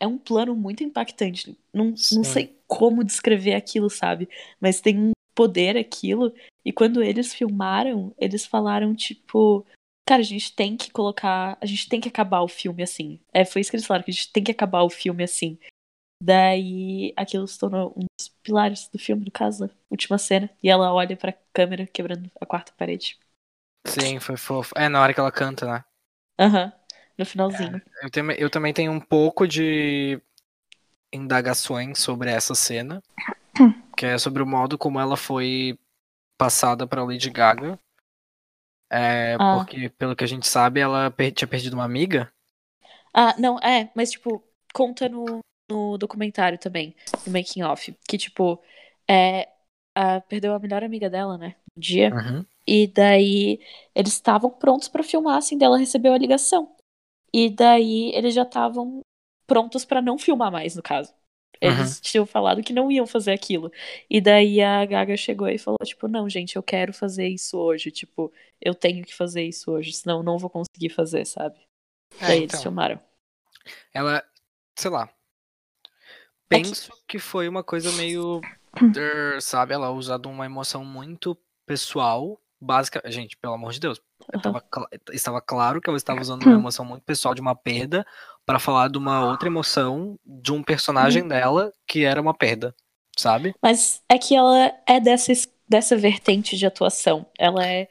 Speaker 2: É um plano muito impactante. Não,
Speaker 3: Sim.
Speaker 2: não sei como descrever aquilo, sabe? Mas tem um poder aquilo. E quando eles filmaram, eles falaram, tipo. Cara, a gente tem que colocar. A gente tem que acabar o filme assim. É, foi isso que eles falaram, que a gente tem que acabar o filme assim. Daí aquilo se tornou um dos pilares do filme, no caso, a última cena. E ela olha pra câmera quebrando a quarta parede.
Speaker 3: Sim, foi fofo. É, na hora que ela canta, né?
Speaker 2: Aham. No finalzinho.
Speaker 3: Eu, tem- eu também tenho um pouco de indagações sobre essa cena, que é sobre o modo como ela foi passada pra Lady Gaga. É,
Speaker 2: Ah.
Speaker 3: Porque, pelo que a gente sabe, ela per- tinha perdido uma amiga.
Speaker 2: Ah, não, é, mas tipo, conta no, no documentário também, no making off, que tipo, é, a- perdeu a melhor amiga dela, né, no dia,
Speaker 3: Uhum.
Speaker 2: e daí eles estavam prontos pra filmar, assim, dela recebeu a ligação. E daí eles já estavam prontos pra não filmar mais, no caso. Eles tinham falado que não iam fazer aquilo. E daí a Gaga chegou e falou, tipo, não, gente, eu quero fazer isso hoje. Tipo, eu tenho que fazer isso hoje, senão eu não vou conseguir fazer, sabe?
Speaker 3: É,
Speaker 2: daí
Speaker 3: então.
Speaker 2: eles filmaram.
Speaker 3: Ela, sei lá.
Speaker 2: É
Speaker 3: Penso que foi uma coisa meio. er, sabe, ela usado uma emoção muito pessoal. Básica. Gente, pelo amor de Deus.
Speaker 2: Aham.
Speaker 3: Tava estava claro que ela estava usando uma emoção muito pessoal de uma perda para falar de uma outra emoção de um personagem dela que era uma perda, sabe?
Speaker 2: Mas é que ela é dessa, es- dessa vertente de atuação. Ela é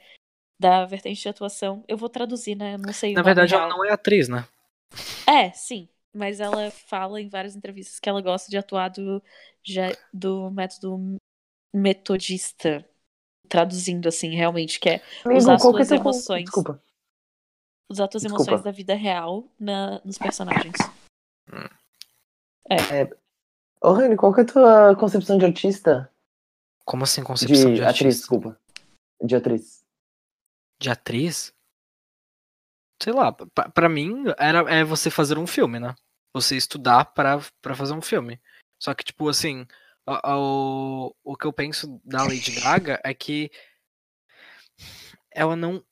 Speaker 2: da vertente de atuação. Eu vou traduzir, né? Não sei.
Speaker 3: Na verdade, ela
Speaker 2: real.
Speaker 3: não é atriz, né?
Speaker 2: É, sim. Mas ela fala em várias entrevistas que ela gosta de atuar do, já, do método metodista. Traduzindo assim, realmente, que é usar
Speaker 4: qual que é
Speaker 2: suas emoções.
Speaker 4: Desculpa.
Speaker 2: usar suas
Speaker 4: Desculpa.
Speaker 2: emoções da vida real na, nos personagens.
Speaker 4: Ô, Rani, qual que é a tua concepção de artista?
Speaker 3: Como assim, concepção
Speaker 4: De,
Speaker 3: de,
Speaker 4: atriz,
Speaker 3: artista?
Speaker 4: desculpa. De atriz.
Speaker 3: De atriz? Sei lá, pra, pra mim era é você fazer um filme, né? Você estudar pra, pra fazer um filme. Só que, tipo, assim, o, o que eu penso da Lady Gaga é que ela não.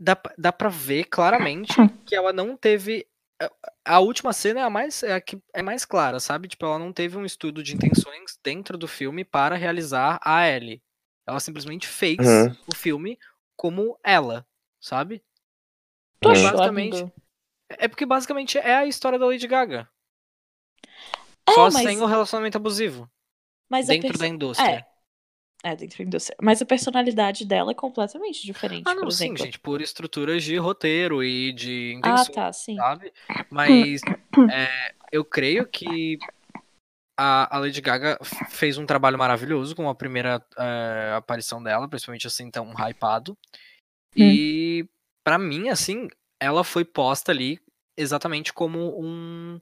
Speaker 3: Dá, pra- dá pra ver claramente que ela não teve. a- A última cena é a mais é a que é mais clara, sabe? Tipo, ela não teve um estudo de intenções dentro do filme para realizar a Ellie. Ela simplesmente fez
Speaker 4: Uhum.
Speaker 3: o filme como ela, sabe?
Speaker 4: Uhum.
Speaker 2: achou,
Speaker 3: Basicamente? É porque basicamente é a história da Lady Gaga.
Speaker 2: É,
Speaker 3: Só
Speaker 2: mas,
Speaker 3: sem o relacionamento abusivo.
Speaker 2: mas
Speaker 3: dentro
Speaker 2: perso-
Speaker 3: da indústria.
Speaker 2: É, dentro da indústria. Mas a personalidade dela é completamente diferente,
Speaker 3: ah, não,
Speaker 2: por
Speaker 3: sim, gente, por estruturas de roteiro e de
Speaker 2: ah,
Speaker 3: intenções,
Speaker 2: tá, sim.
Speaker 3: sabe? Mas é, eu creio que a, a Lady Gaga fez um trabalho maravilhoso com a primeira eh, aparição dela, principalmente assim, tão hypado. E pra mim, assim, ela foi posta ali exatamente como um.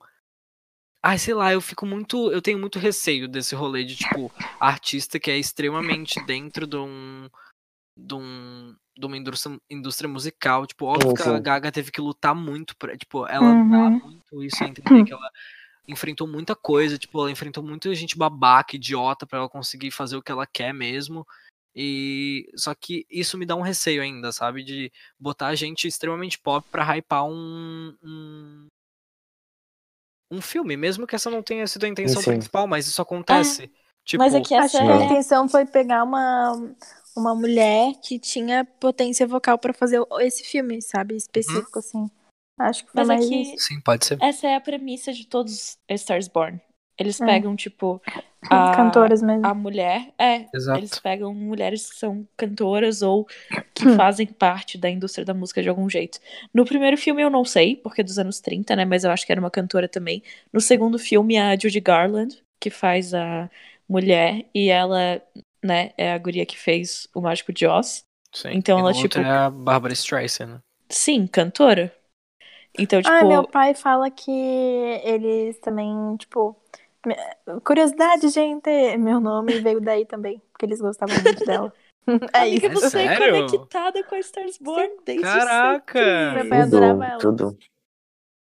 Speaker 3: Ai, sei lá, eu fico muito. Eu tenho muito receio desse rolê de, tipo, artista que é extremamente dentro de um. de um. de uma indústria, indústria musical. Tipo, óbvio que a. Gaga teve que lutar muito pra. Tipo, ela
Speaker 5: Uhum.
Speaker 3: dá muito isso a entender que ela enfrentou muita coisa, tipo, ela enfrentou muita gente babaca, idiota, pra ela conseguir fazer o que ela quer mesmo. E só que isso me dá um receio ainda, sabe? De botar gente extremamente pop pra hypar um, um um filme, mesmo que essa não tenha sido a intenção
Speaker 4: Sim.
Speaker 3: principal, mas isso acontece. tipo,
Speaker 2: Mas é que
Speaker 5: Acho
Speaker 2: essa
Speaker 5: que a
Speaker 2: é...
Speaker 5: intenção foi pegar uma, uma mulher que tinha potência vocal pra fazer esse filme, sabe? Específico, assim. Acho que foi
Speaker 2: Mas é
Speaker 5: mais
Speaker 2: que
Speaker 5: isso.
Speaker 3: sim, pode ser.
Speaker 2: essa é a premissa de todos A Stars Born. Eles
Speaker 5: É.
Speaker 2: pegam, tipo, a,
Speaker 5: Cantoras mesmo.
Speaker 2: a mulher. É,
Speaker 3: Exato.
Speaker 2: eles pegam mulheres que são cantoras ou que
Speaker 5: Hum.
Speaker 2: fazem parte da indústria da música de algum jeito. No primeiro filme eu não sei, porque é dos anos 30, né? Mas eu acho que era uma cantora também. No segundo filme, a Judy Garland, que faz a mulher, e ela, né, é a guria que fez o Mágico de Oz.
Speaker 3: Sim.
Speaker 2: Então
Speaker 3: E
Speaker 2: ela, tipo-
Speaker 3: é a Barbara Streisand.
Speaker 2: Sim, cantora. Então, tipo.
Speaker 5: Ah, meu pai fala que eles também, tipo. Curiosidade, gente, meu nome veio daí também, porque eles gostavam muito dela. É
Speaker 2: Amiga,
Speaker 5: isso.
Speaker 2: você é
Speaker 3: sério?
Speaker 2: conectada com a Stars Born desde
Speaker 3: Caraca!
Speaker 2: sempre.
Speaker 5: Meu pai adorava
Speaker 4: Tudo,
Speaker 5: ela.
Speaker 4: tudo.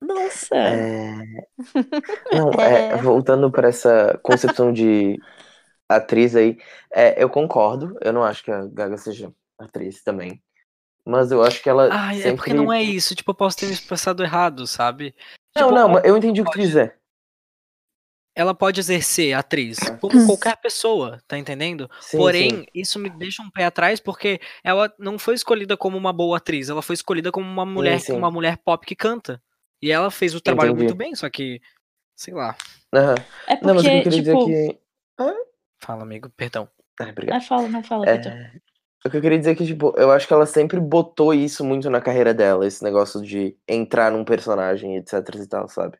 Speaker 2: Nossa!
Speaker 4: É... Não, é,
Speaker 5: É.
Speaker 4: voltando para essa concepção de atriz aí, é, eu concordo. Eu não acho que a Gaga seja atriz também. Mas eu acho que ela
Speaker 3: é
Speaker 4: sempre...
Speaker 3: porque não é isso. Tipo, eu posso ter me expressado errado, sabe?
Speaker 4: Não,
Speaker 3: Tipo,
Speaker 4: não, mas eu entendi o que tu dizer.
Speaker 3: Ela pode exercer atriz
Speaker 4: É.
Speaker 3: como qualquer pessoa, tá entendendo?
Speaker 4: Sim,
Speaker 3: Porém,
Speaker 4: sim.
Speaker 3: isso me deixa um pé atrás porque ela não foi escolhida como uma boa atriz, ela foi escolhida como uma mulher,
Speaker 4: sim.
Speaker 3: uma mulher pop que canta. E ela fez o trabalho
Speaker 4: Entendi.
Speaker 3: muito bem, só que sei lá.
Speaker 4: Aham.
Speaker 2: É
Speaker 4: Não, mas o que
Speaker 2: porque,
Speaker 4: eu queria
Speaker 2: tipo.
Speaker 4: dizer é que.
Speaker 3: Fala, amigo, perdão.
Speaker 4: Ah, obrigado.
Speaker 2: Ah, fala, não fala,
Speaker 4: É,
Speaker 2: Vitor.
Speaker 4: O que eu queria dizer é que, tipo, eu acho que ela sempre botou isso muito na carreira dela, esse negócio de entrar num personagem, etc e tal, sabe?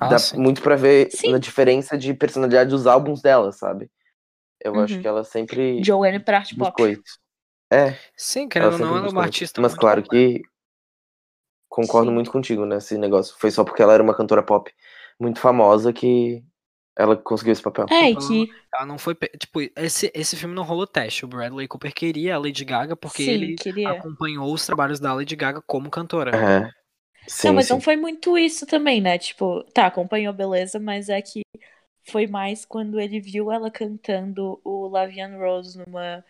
Speaker 3: Ah,
Speaker 4: Dá
Speaker 3: sim.
Speaker 4: muito pra ver
Speaker 2: Sim.
Speaker 4: na diferença de personalidade dos álbuns dela, sabe? Eu acho
Speaker 2: Uhum.
Speaker 4: que ela sempre
Speaker 2: Joanne pra arte pop.
Speaker 4: isso. É,
Speaker 3: Sim,
Speaker 4: ela
Speaker 3: querendo ou
Speaker 4: sempre
Speaker 3: não, ela é uma artista
Speaker 4: Mas
Speaker 3: muito
Speaker 4: claro
Speaker 3: boa.
Speaker 4: que concordo
Speaker 2: Sim.
Speaker 4: muito contigo nesse negócio. Foi só porque ela era uma cantora pop muito famosa que ela conseguiu esse papel.
Speaker 2: É, e que.
Speaker 3: Ela não foi. Tipo, esse, esse filme não rolou teste. O Bradley Cooper queria a Lady Gaga porque
Speaker 2: sim,
Speaker 3: ele
Speaker 2: queria.
Speaker 3: acompanhou os trabalhos da Lady Gaga como cantora.
Speaker 4: É. Sim,
Speaker 2: não, mas
Speaker 4: sim.
Speaker 2: não foi muito isso também, né? Tipo, tá, acompanhou, beleza, mas é que foi mais quando ele viu ela cantando o Lavian Rose numa.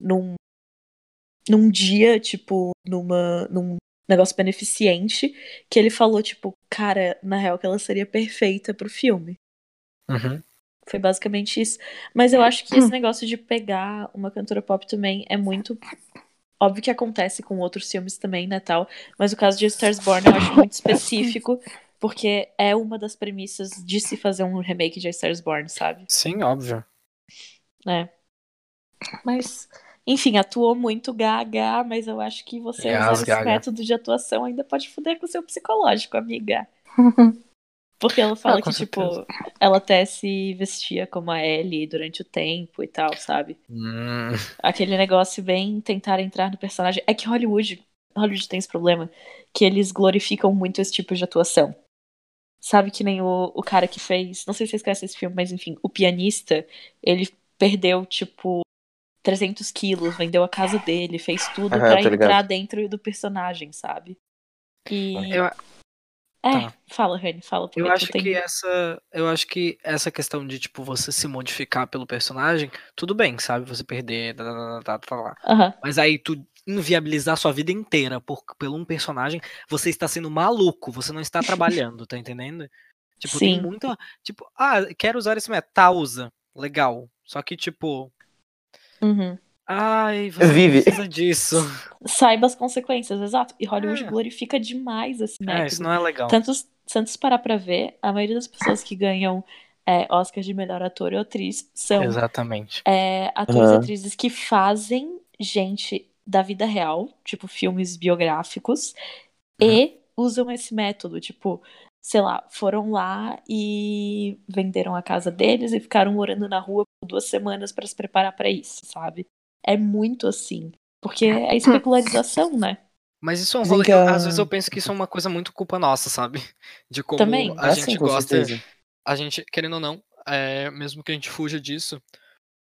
Speaker 2: num. num dia, tipo, numa. num negócio beneficente, que ele falou, tipo, cara, na real que ela seria perfeita pro filme.
Speaker 3: Uhum.
Speaker 2: Foi basicamente isso. Mas eu acho que esse negócio de pegar uma cantora pop também é muito. Óbvio que acontece com outros filmes também, né, tal. Mas o caso de Stars Born eu acho muito específico, porque é uma das premissas de se fazer um remake de Stars Born, sabe?
Speaker 3: Sim, óbvio.
Speaker 2: É. Mas, enfim, atuou muito Gaga, mas eu acho que você
Speaker 3: Yes,
Speaker 2: usar esse método de atuação ainda pode foder com o seu psicológico, amiga. Porque ela fala
Speaker 3: Ah,
Speaker 2: que, tipo,
Speaker 3: certeza.
Speaker 2: ela até se vestia como a Ellie durante o tempo e tal, sabe?
Speaker 3: Hum,
Speaker 2: Aquele negócio bem tentar entrar no personagem. É que Hollywood, Hollywood tem esse problema, que eles glorificam muito esse tipo de atuação. Sabe que nem o, o cara que fez, não sei se vocês conhecem esse filme, mas enfim, o pianista, ele perdeu, tipo, 300 quilos, vendeu a casa dele, fez tudo
Speaker 4: Aham,
Speaker 2: pra
Speaker 4: ligado.
Speaker 2: entrar dentro do personagem, sabe? E...
Speaker 3: eu,
Speaker 2: É,
Speaker 3: tá.
Speaker 2: fala, Rani, fala.
Speaker 3: eu acho
Speaker 2: tem-
Speaker 3: que essa. Eu acho que essa questão de, tipo, você se modificar pelo personagem, tudo bem, sabe? Você perder. Tá, tá, tá, tá, tá.
Speaker 2: Aham.
Speaker 3: Mas aí tu inviabilizar sua vida inteira por, pelo um personagem, você está sendo maluco, você não está trabalhando, tá entendendo? Tipo, tem
Speaker 2: Sim.
Speaker 3: muita. Tipo, ah, quero usar esse método. Tá, usa. Legal. Só que, tipo.
Speaker 2: Uhum.
Speaker 3: Ai, você
Speaker 4: Vive.
Speaker 3: precisa disso.
Speaker 2: Saiba as consequências, exato. E Hollywood
Speaker 3: É.
Speaker 2: glorifica demais esse método.
Speaker 3: É, isso não é legal.
Speaker 2: Tanto, tanto se parar pra ver, a maioria das pessoas que ganham é, Oscar de melhor ator ou atriz são
Speaker 3: Exatamente.
Speaker 2: é, atores e atrizes que fazem gente da vida real, tipo filmes biográficos,
Speaker 3: Uhum.
Speaker 2: e usam esse método, tipo, sei lá, foram lá e venderam a casa deles e ficaram morando na rua por duas semanas para se preparar para isso, sabe? É muito assim. Porque é especularização, né?
Speaker 3: Mas isso é um rolê.
Speaker 4: que
Speaker 3: Às vezes eu penso que isso é uma coisa muito culpa nossa, sabe? De como
Speaker 2: Também.
Speaker 3: a
Speaker 4: Ah,
Speaker 3: gente gosta.
Speaker 4: certeza.
Speaker 3: A gente, querendo ou não, é, mesmo que a gente fuja disso,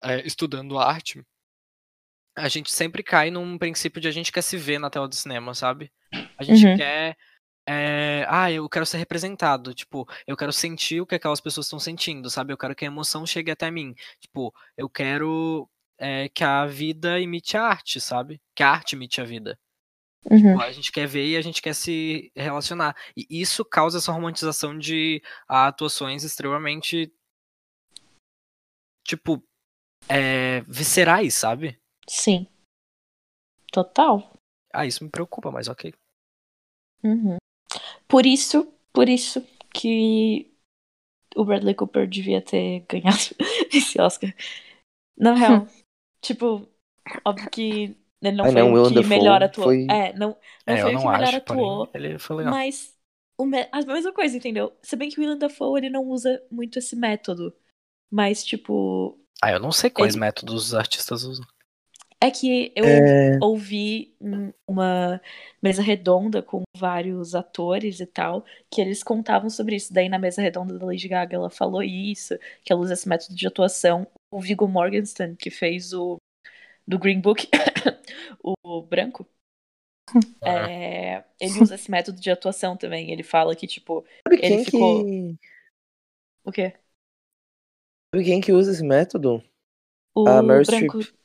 Speaker 3: é, estudando arte, a gente sempre cai num princípio de a gente quer se ver na tela do cinema, sabe? A gente
Speaker 2: Uhum.
Speaker 3: quer. é, ah, eu quero ser representado. Tipo, eu quero sentir o que aquelas pessoas estão sentindo, sabe? Eu quero que a emoção chegue até mim. Tipo, eu quero é, que a vida imite a arte, sabe? Que a arte imite a vida.
Speaker 2: Uhum.
Speaker 3: A gente quer ver e a gente quer se relacionar. E isso causa essa romantização de atuações extremamente. Tipo. É, viscerais, sabe?
Speaker 2: Sim. Total.
Speaker 3: Ah, isso me preocupa, mas ok.
Speaker 2: Uhum. Por isso, por isso que o Bradley Cooper devia ter ganhado esse Oscar. Na real, tipo, óbvio que ele não
Speaker 4: Ah,
Speaker 2: foi
Speaker 4: não,
Speaker 2: o que melhor atuou.
Speaker 4: foi-
Speaker 2: É, não, não
Speaker 3: é,
Speaker 2: foi o que melhor
Speaker 3: acho,
Speaker 2: atuou,
Speaker 3: porém, ele foi legal.
Speaker 2: mas o me- a mesma coisa, entendeu? Se bem que o Willem Dafoe, ele não usa muito esse método. Mas, tipo,
Speaker 3: Ah, eu não sei quais
Speaker 2: ele-
Speaker 3: métodos os artistas usam.
Speaker 2: é que eu
Speaker 4: É,
Speaker 2: ouvi um- uma mesa redonda com vários atores e tal, que eles contavam sobre isso. Daí na mesa redonda da Lady Gaga ela falou isso, que ela usa esse método de atuação. O Viggo Morgenstern, que fez o do Green Book, o branco, é, ele usa esse método de atuação também. Ele fala que, tipo,
Speaker 4: sabe
Speaker 2: ele
Speaker 4: quem
Speaker 2: ficou-
Speaker 4: que.
Speaker 2: o quê?
Speaker 4: Sabe quem que usa esse método?
Speaker 2: O
Speaker 4: A Meryl
Speaker 2: branco.
Speaker 4: Streep.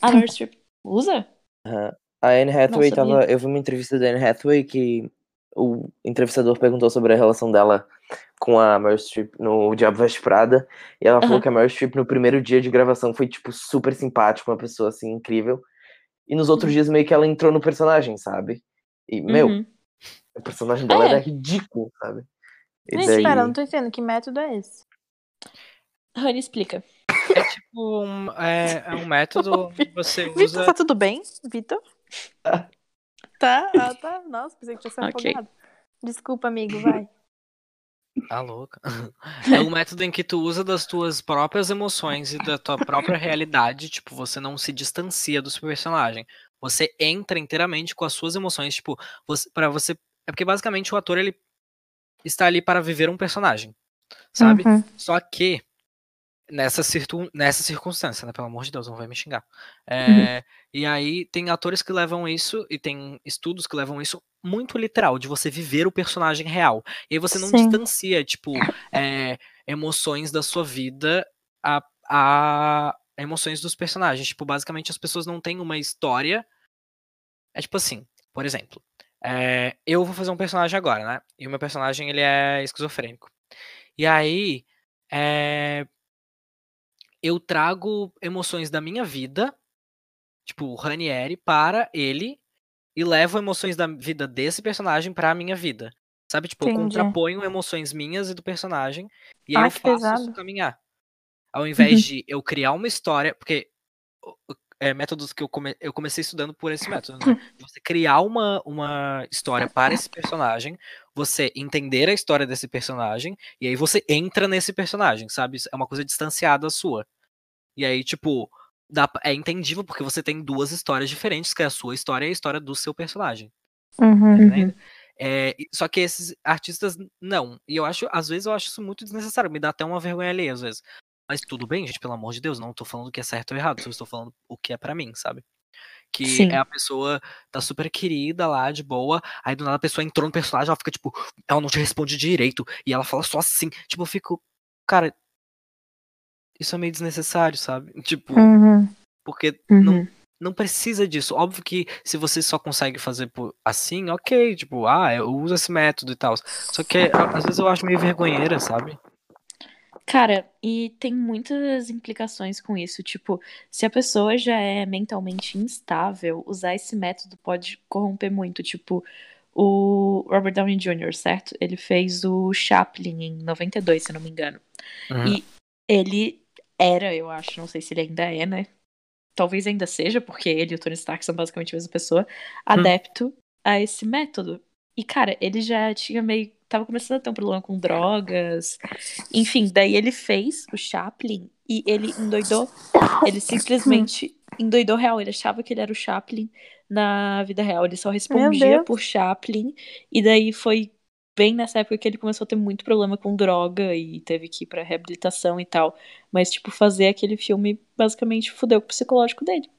Speaker 2: A Meryl Streep usa?
Speaker 4: Aham. A Anne Hathaway tava. Eu vi uma entrevista da Anne Hathaway que o entrevistador perguntou sobre a relação dela com a Meryl Streep no Diabo Veste Prada. E ela falou
Speaker 2: Aham.
Speaker 4: que a Meryl Streep no primeiro dia de gravação foi, tipo, super simpática, uma pessoa assim, incrível. E nos outros dias meio que ela entrou no personagem, sabe? E, meu,
Speaker 2: Uhum.
Speaker 4: o personagem dela
Speaker 5: É.
Speaker 4: era ridículo, sabe? E
Speaker 5: Gente,
Speaker 4: daí-
Speaker 5: espera, eu não tô entendendo. Que método é esse?
Speaker 2: Rani, explica.
Speaker 3: É tipo um, é, é um método que você
Speaker 5: Vitor,
Speaker 3: usa.
Speaker 5: tá tudo bem? Vitor?
Speaker 4: Tá.
Speaker 5: Tá, ah, tá. Nossa, pensei que tinha sido
Speaker 2: Ok.
Speaker 5: afogado. Desculpa, amigo, vai.
Speaker 3: Ah, louca. É um método em que tu usa das tuas próprias emoções e da tua própria realidade. Tipo, você não se distancia do seu personagem. Você entra inteiramente com as suas emoções. Tipo, você, para você. É porque basicamente o ator ele está ali para viver um personagem. Sabe?
Speaker 5: Uhum.
Speaker 3: Só que nessa, circun... nessa circunstância, né? Pelo amor de Deus, não vai me xingar. É, E aí tem atores que levam isso, e tem estudos que levam isso muito literal, de você viver o personagem real. E aí você não
Speaker 5: Sim.
Speaker 3: distancia, tipo, é, emoções da sua vida a, a emoções dos personagens. Tipo, basicamente as pessoas não têm uma história. É tipo assim, por exemplo. é, eu vou fazer um personagem agora, né? E o meu personagem ele é esquizofrênico. E aí, é, eu trago emoções da minha vida, tipo o Ranieri, para ele e levo emoções da vida desse personagem pra minha vida. Sabe, tipo, eu
Speaker 5: Entendi.
Speaker 3: contraponho emoções minhas e do personagem e aí
Speaker 5: Ah,
Speaker 3: eu faço isso
Speaker 5: pesado.
Speaker 3: caminhar. Ao invés de eu criar uma história, porque é métodos que eu, come- eu comecei estudando por esse método, né? Você criar uma, uma história para esse personagem, você entender a história desse personagem, e aí você entra nesse personagem, sabe? É uma coisa distanciada sua. E aí, tipo, dá, é entendível porque você tem duas histórias diferentes, que é a sua história e a história do seu personagem.
Speaker 5: Uhum.
Speaker 3: entendendo? É, e- só que esses artistas não. E eu acho, às vezes eu acho isso muito desnecessário, me dá até uma vergonha alheia às vezes. Mas tudo bem, gente, pelo amor de Deus, não tô falando que é certo ou errado, só estou falando o que é pra mim, sabe? Que
Speaker 2: Sim.
Speaker 3: é a pessoa tá super querida lá, de boa, aí do nada a pessoa entrou no personagem, ela fica tipo, ela não te responde direito, e ela fala só assim. Tipo, eu fico, cara, isso é meio desnecessário, sabe? Tipo,
Speaker 5: Uhum.
Speaker 3: porque não,
Speaker 2: Uhum.
Speaker 3: não precisa disso. Óbvio que se você só consegue fazer por- assim, ok, tipo, ah, eu uso esse método e tal. Só que às vezes eu acho meio vergonheira, sabe?
Speaker 2: Cara, e tem muitas implicações com isso. Tipo, se a pessoa já é mentalmente instável, usar esse método pode corromper muito. Tipo, o Robert Downey Jr., certo? Ele fez o Chaplin em 92, se eu não me engano.
Speaker 3: Uhum.
Speaker 2: E ele era, eu acho, não sei se ele ainda é, né? Talvez ainda seja, porque ele e o Tony Stark são basicamente a mesma pessoa, adepto a esse método. E, cara, ele já tinha meio. Tava começando a ter um problema com drogas. Enfim, daí ele fez o Chaplin e ele endoidou. Ele simplesmente endoidou real. Ele achava que ele era o Chaplin na vida real. Ele só respondia por Chaplin. E daí foi bem nessa época que ele começou a ter muito problema com droga e teve que ir pra reabilitação e tal. Mas, tipo, fazer aquele filme basicamente fudeu com o psicológico dele.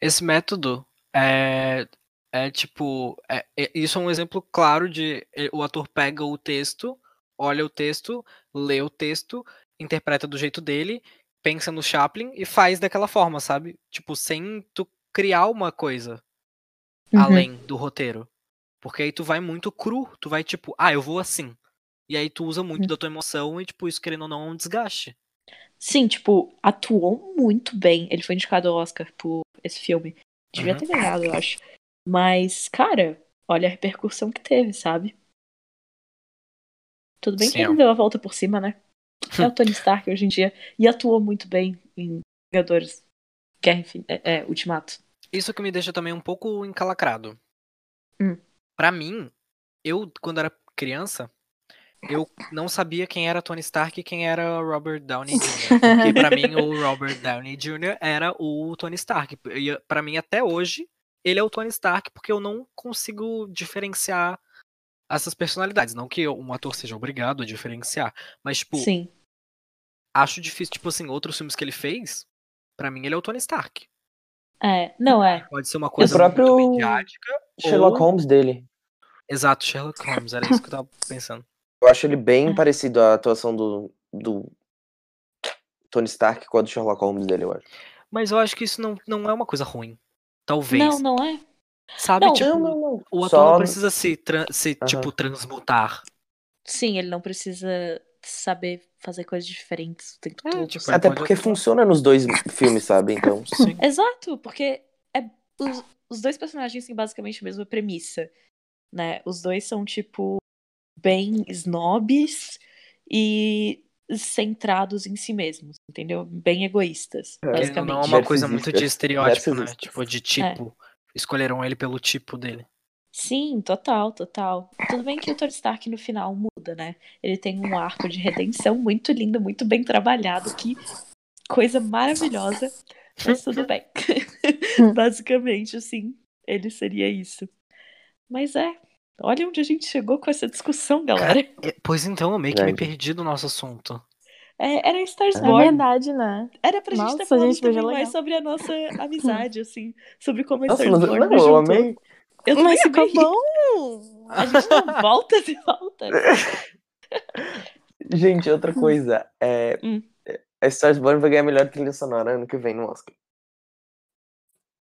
Speaker 3: Esse método é, é tipo. é- é- isso é um exemplo claro de é, o ator pega o texto, olha o texto, lê o texto, interpreta do jeito dele, pensa no Chaplin e faz daquela forma, sabe? Tipo, sem tu criar uma coisa
Speaker 2: Uhum.
Speaker 3: além do roteiro. Porque aí tu vai muito cru, tu vai tipo, ah, eu vou assim. E aí tu usa muito
Speaker 2: Uhum.
Speaker 3: da tua emoção e, tipo, isso querendo ou não é um desgaste.
Speaker 2: Sim, tipo, atuou muito bem. Ele foi indicado ao Oscar por esse filme. Devia
Speaker 3: Uhum.
Speaker 2: ter ganhado, eu acho. Mas, cara, olha a repercussão que teve, sabe? Tudo bem que
Speaker 3: Sim,
Speaker 2: ele
Speaker 3: ó.
Speaker 2: deu a volta por cima, né? É o Tony Stark hoje em dia. E atuou muito bem em Vingadores. Guerra Infin... é, é, Ultimato.
Speaker 3: Isso que me deixa também um pouco encalacrado.
Speaker 2: Hum.
Speaker 3: Pra mim, eu, quando era criança, eu não sabia quem era Tony Stark e quem era Robert Downey Jr. Porque pra mim, o Robert Downey Jr. era o Tony Stark. E pra mim, até hoje, ele é o Tony Stark, porque eu não consigo diferenciar essas personalidades. Não que um ator seja obrigado a diferenciar, mas, tipo,
Speaker 2: Sim.
Speaker 3: acho difícil, tipo assim, outros filmes que ele fez, pra mim ele é o Tony Stark.
Speaker 2: É, não é.
Speaker 3: Pode ser uma coisa
Speaker 4: próprio
Speaker 3: muito midiática.
Speaker 4: Sherlock
Speaker 3: ou-
Speaker 4: Holmes dele.
Speaker 3: Exato, Sherlock Holmes, era isso que eu tava pensando.
Speaker 4: Eu acho ele bem
Speaker 2: É.
Speaker 4: parecido à atuação do, do Tony Stark com a do Sherlock Holmes dele, eu acho.
Speaker 3: Mas eu acho que isso não, não é uma coisa ruim. Talvez.
Speaker 2: Não, não é.
Speaker 3: Sabe,
Speaker 2: Não,
Speaker 3: tipo,
Speaker 4: não.
Speaker 3: o ator
Speaker 4: Só-
Speaker 3: não precisa se, se
Speaker 4: Aham.
Speaker 3: tipo, transmutar.
Speaker 2: Sim, ele não precisa saber fazer coisas diferentes o tempo
Speaker 3: É,
Speaker 2: todo.
Speaker 3: tipo?
Speaker 4: Até porque
Speaker 3: atuar.
Speaker 4: funciona nos dois filmes, sabe? Então.
Speaker 3: Sim.
Speaker 2: Exato, porque é, os, dois personagens têm basicamente a mesma premissa, né? Os dois são, tipo, bem snobs e centrados em si mesmos, entendeu? Bem egoístas,
Speaker 4: É.
Speaker 2: Basicamente.
Speaker 3: não é uma coisa muito de estereótipo, né? Tipo, de tipo. Escolheram ele pelo tipo dele.
Speaker 2: Sim, total, total. Tudo bem que o Tony Stark no final muda, né? Ele tem um arco de redenção muito lindo, muito bem trabalhado, que coisa maravilhosa, mas tudo bem. Basicamente, assim, ele seria isso. Mas é, olha onde a gente chegou com essa discussão, galera.
Speaker 3: É, Pois então, eu meio que me perdi do nosso assunto.
Speaker 2: É, era Stars
Speaker 5: É
Speaker 2: Born.
Speaker 5: verdade, né?
Speaker 2: Era pra gente
Speaker 5: Nossa,
Speaker 2: ter falado
Speaker 5: gente, é
Speaker 2: mais
Speaker 5: legal.
Speaker 2: sobre a nossa amizade, assim, sobre como a
Speaker 4: Nossa,
Speaker 2: Stars Born
Speaker 4: não, eu amei.
Speaker 2: Eu
Speaker 5: Mas ficou
Speaker 2: amei.
Speaker 5: bom.
Speaker 2: A gente não volta de volta.
Speaker 4: Gente, outra coisa. É,
Speaker 2: Hum.
Speaker 4: A Stars Born vai ganhar a melhor trilha sonora ano que vem no Oscar.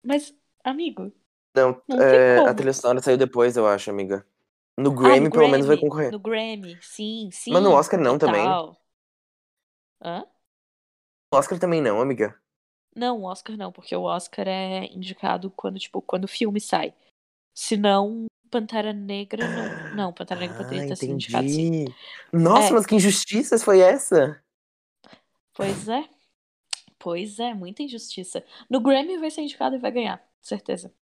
Speaker 2: Mas, amigo,
Speaker 4: Não,
Speaker 2: Não
Speaker 4: é, a trilha sonora saiu depois, eu acho, amiga. No
Speaker 2: ah,
Speaker 4: Grammy,
Speaker 2: no
Speaker 4: pelo menos, vai
Speaker 2: Grammy,
Speaker 4: concorrer.
Speaker 2: No Grammy, sim, sim.
Speaker 4: Mas no Oscar não também.
Speaker 2: Hã?
Speaker 4: No Oscar também não, amiga.
Speaker 2: Não, o Oscar não, porque o Oscar é indicado quando, tipo, quando o filme sai. Se não, Pantera Negra não. Não, Pantera Negra poderia
Speaker 4: Ah,
Speaker 2: ter sido indicado, sim.
Speaker 4: Nossa,
Speaker 2: É.
Speaker 4: mas que injustiça foi essa?
Speaker 2: Pois é. Pois é, muita injustiça. No Grammy vai ser indicado e vai ganhar, certeza.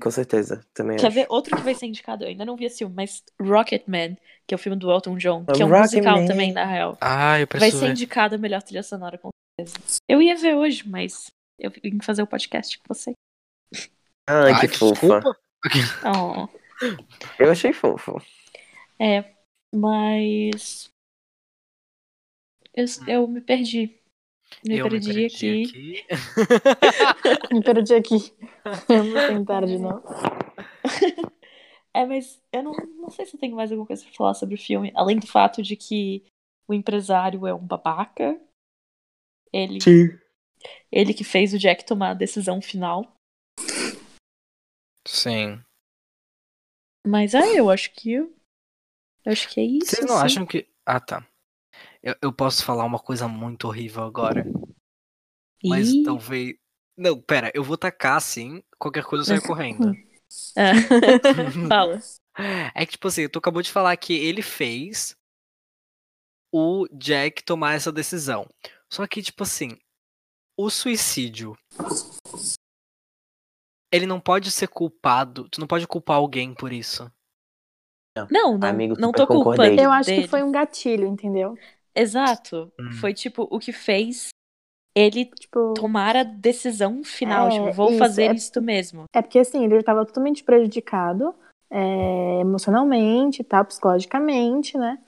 Speaker 4: Com certeza, também
Speaker 2: Quer
Speaker 4: acho.
Speaker 2: ver outro que vai ser indicado? Eu ainda não vi esse filme, mas Rocketman, que é o filme do Elton John, que é um
Speaker 4: Rocketman.
Speaker 2: musical também, na real.
Speaker 3: Ah, eu
Speaker 2: Vai
Speaker 3: preciso
Speaker 2: ser
Speaker 3: ver.
Speaker 2: indicado a melhor trilha sonora, com certeza. Eu ia ver hoje, mas eu vim fazer o podcast com você.
Speaker 4: Ai,
Speaker 3: Ai,
Speaker 4: que fofa.
Speaker 3: desculpa.
Speaker 2: Oh.
Speaker 4: Eu achei fofo.
Speaker 2: É, mas. Eu, eu me perdi. Me
Speaker 3: eu me
Speaker 2: perdi,
Speaker 3: perdi
Speaker 2: aqui.
Speaker 3: aqui.
Speaker 5: Me perdi aqui. Eu vou tentar de novo.
Speaker 2: É, mas eu não, não sei se eu tenho mais alguma coisa pra falar sobre o filme, além do fato de que o empresário é um babaca. Ele,
Speaker 4: Sim.
Speaker 2: ele que fez o Jack tomar a decisão final.
Speaker 3: Sim.
Speaker 2: Mas é, eu acho que. Eu acho que é isso.
Speaker 3: Vocês não
Speaker 2: assim.
Speaker 3: acham que. Ah, tá. Eu, eu posso falar uma coisa muito horrível agora. Mas
Speaker 2: Ih,
Speaker 3: talvez. Não, pera, eu vou tacar assim, qualquer coisa eu saio correndo.
Speaker 2: é. Fala.
Speaker 3: É que, tipo assim, tu acabou de falar que ele fez o Jack tomar essa decisão. Só que, tipo assim, o suicídio. Ele não pode ser culpado. Tu não pode culpar alguém por isso.
Speaker 2: Não, não,
Speaker 4: Amigo,
Speaker 2: não tô
Speaker 4: concordei.
Speaker 2: culpando
Speaker 5: Eu acho
Speaker 2: dele.
Speaker 5: que foi um gatilho, entendeu?
Speaker 2: Exato.
Speaker 3: Hum.
Speaker 2: Foi tipo o que fez ele
Speaker 5: Tipo,
Speaker 2: tomar a decisão final,
Speaker 5: É,
Speaker 2: tipo, vou
Speaker 5: isso,
Speaker 2: fazer
Speaker 5: é-
Speaker 2: isto mesmo.
Speaker 5: é porque assim, ele estava totalmente prejudicado é, emocionalmente e tal, psicologicamente, né?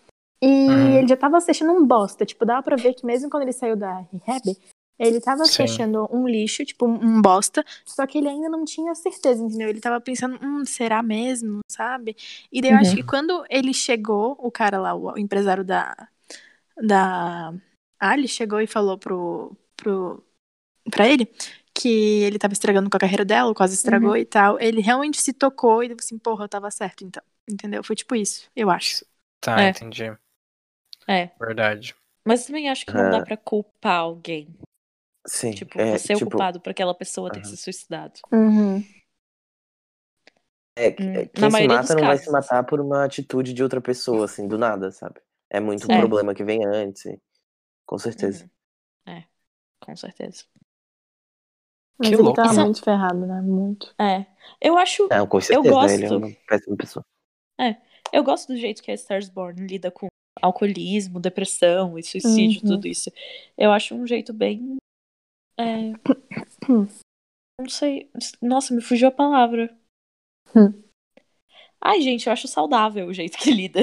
Speaker 5: E
Speaker 3: Uhum.
Speaker 5: ele já tava se achando um bosta. Tipo, dava pra ver que mesmo quando ele saiu da rehab, ele tava se
Speaker 3: Sim.
Speaker 5: achando um lixo, tipo, um bosta. Só que ele ainda não tinha certeza, entendeu? Ele tava pensando, hum, será mesmo, sabe? E daí eu acho
Speaker 2: Uhum.
Speaker 5: que quando ele chegou, o cara lá, o empresário da. Da. Ele chegou e falou pro. pro pra ele que ele tava estragando com a carreira dela, quase estragou
Speaker 2: Uhum.
Speaker 5: e tal. Ele realmente se tocou e assim, porra, eu tava certo então. Entendeu? Foi tipo isso, eu acho.
Speaker 3: Tá,
Speaker 2: É.
Speaker 3: entendi.
Speaker 2: É.
Speaker 3: Verdade.
Speaker 2: Mas também acho que não dá
Speaker 4: É.
Speaker 2: pra culpar alguém.
Speaker 4: Sim.
Speaker 2: Tipo,
Speaker 4: é,
Speaker 2: você é o
Speaker 4: tipo,
Speaker 2: culpado por aquela pessoa ter
Speaker 4: Aham.
Speaker 2: se suicidado.
Speaker 5: Uhum.
Speaker 4: é,
Speaker 2: Hum,
Speaker 4: é,
Speaker 2: na
Speaker 4: quem se mata não vai
Speaker 2: casos.
Speaker 4: se matar por uma atitude de outra pessoa, assim, do nada, sabe? É muito
Speaker 2: É.
Speaker 4: problema que vem antes. Com certeza.
Speaker 2: Uhum. É, com certeza.
Speaker 5: Mas
Speaker 3: Que
Speaker 5: ele
Speaker 3: louco,
Speaker 5: tava
Speaker 2: né?
Speaker 5: muito ferrado, né? Muito.
Speaker 2: É. Eu acho.
Speaker 4: Não, com certeza, ele é
Speaker 2: gosto.
Speaker 4: uma péssima pessoa.
Speaker 2: Eu gosto do jeito que a Stars Born lida com alcoolismo, depressão e suicídio,
Speaker 5: Uhum.
Speaker 2: tudo isso. Eu acho um jeito bem. é, Não sei. Nossa, me fugiu a palavra.
Speaker 5: Hum.
Speaker 2: Ai, gente, eu acho saudável o jeito que lida.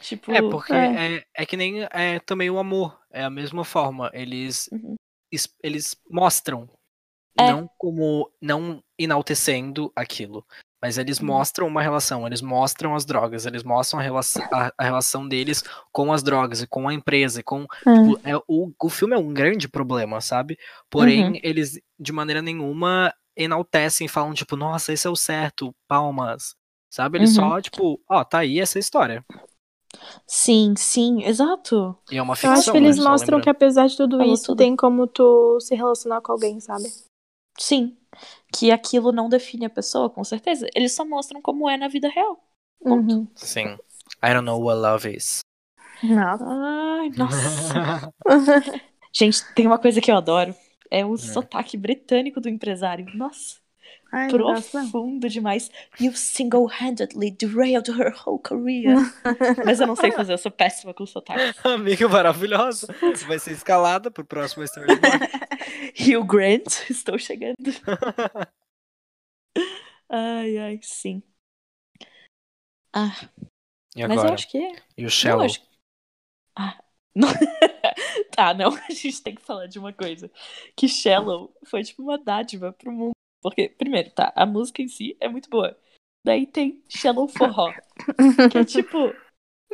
Speaker 2: Tipo.
Speaker 3: É, porque
Speaker 5: é.
Speaker 3: é, é que nem é, também o amor. É a mesma forma. Eles,
Speaker 2: Uhum.
Speaker 3: es- eles mostram.
Speaker 2: É.
Speaker 3: Não como. Não enaltecendo aquilo. Mas eles
Speaker 2: Uhum.
Speaker 3: mostram uma relação. Eles mostram as drogas. Eles mostram a relação, a, a relação deles com as drogas e com a empresa. E com, tipo, é, o, o filme é um grande problema, sabe? Porém,
Speaker 2: Uhum.
Speaker 3: eles de maneira nenhuma enaltecem e falam, tipo, nossa, esse é o certo, palmas. Sabe? Eles
Speaker 2: Uhum.
Speaker 3: só, tipo, ó, tá aí essa história.
Speaker 2: Sim, sim, exato.
Speaker 3: E é uma
Speaker 5: Eu
Speaker 3: ficção.
Speaker 5: acho que eles
Speaker 3: né?
Speaker 5: Mostram que apesar de tudo
Speaker 2: Falou
Speaker 5: isso,
Speaker 2: tudo.
Speaker 5: tem como tu se relacionar com alguém, sabe?
Speaker 2: Sim. Que aquilo não define a pessoa, com certeza. Eles só mostram como é na vida real.
Speaker 5: Uhum.
Speaker 3: Sim. I don't know what love is.
Speaker 5: Nada.
Speaker 2: Ai, nossa. Gente, tem uma coisa que eu adoro. É o sotaque britânico do empresário. Nossa,
Speaker 5: Ai,
Speaker 2: profundo demais. You single-handedly derailed her whole career. Mas eu não sei fazer, eu sou péssima com sotaque.
Speaker 3: Amiga maravilhosa. Vai ser escalada pro próximo Storyboard.
Speaker 2: Hugh Grant, estou chegando. Ai, ai, sim. Ah,
Speaker 3: E
Speaker 2: mas
Speaker 3: agora?
Speaker 2: eu acho que é.
Speaker 3: E o
Speaker 2: Não,
Speaker 3: Shallow?
Speaker 2: acho Ah, não. tá, não, a gente tem que falar de uma coisa. Que Shallow foi tipo uma dádiva pro mundo. Porque, primeiro, tá, a música em si é muito boa. Daí tem Shallow Forró, que é tipo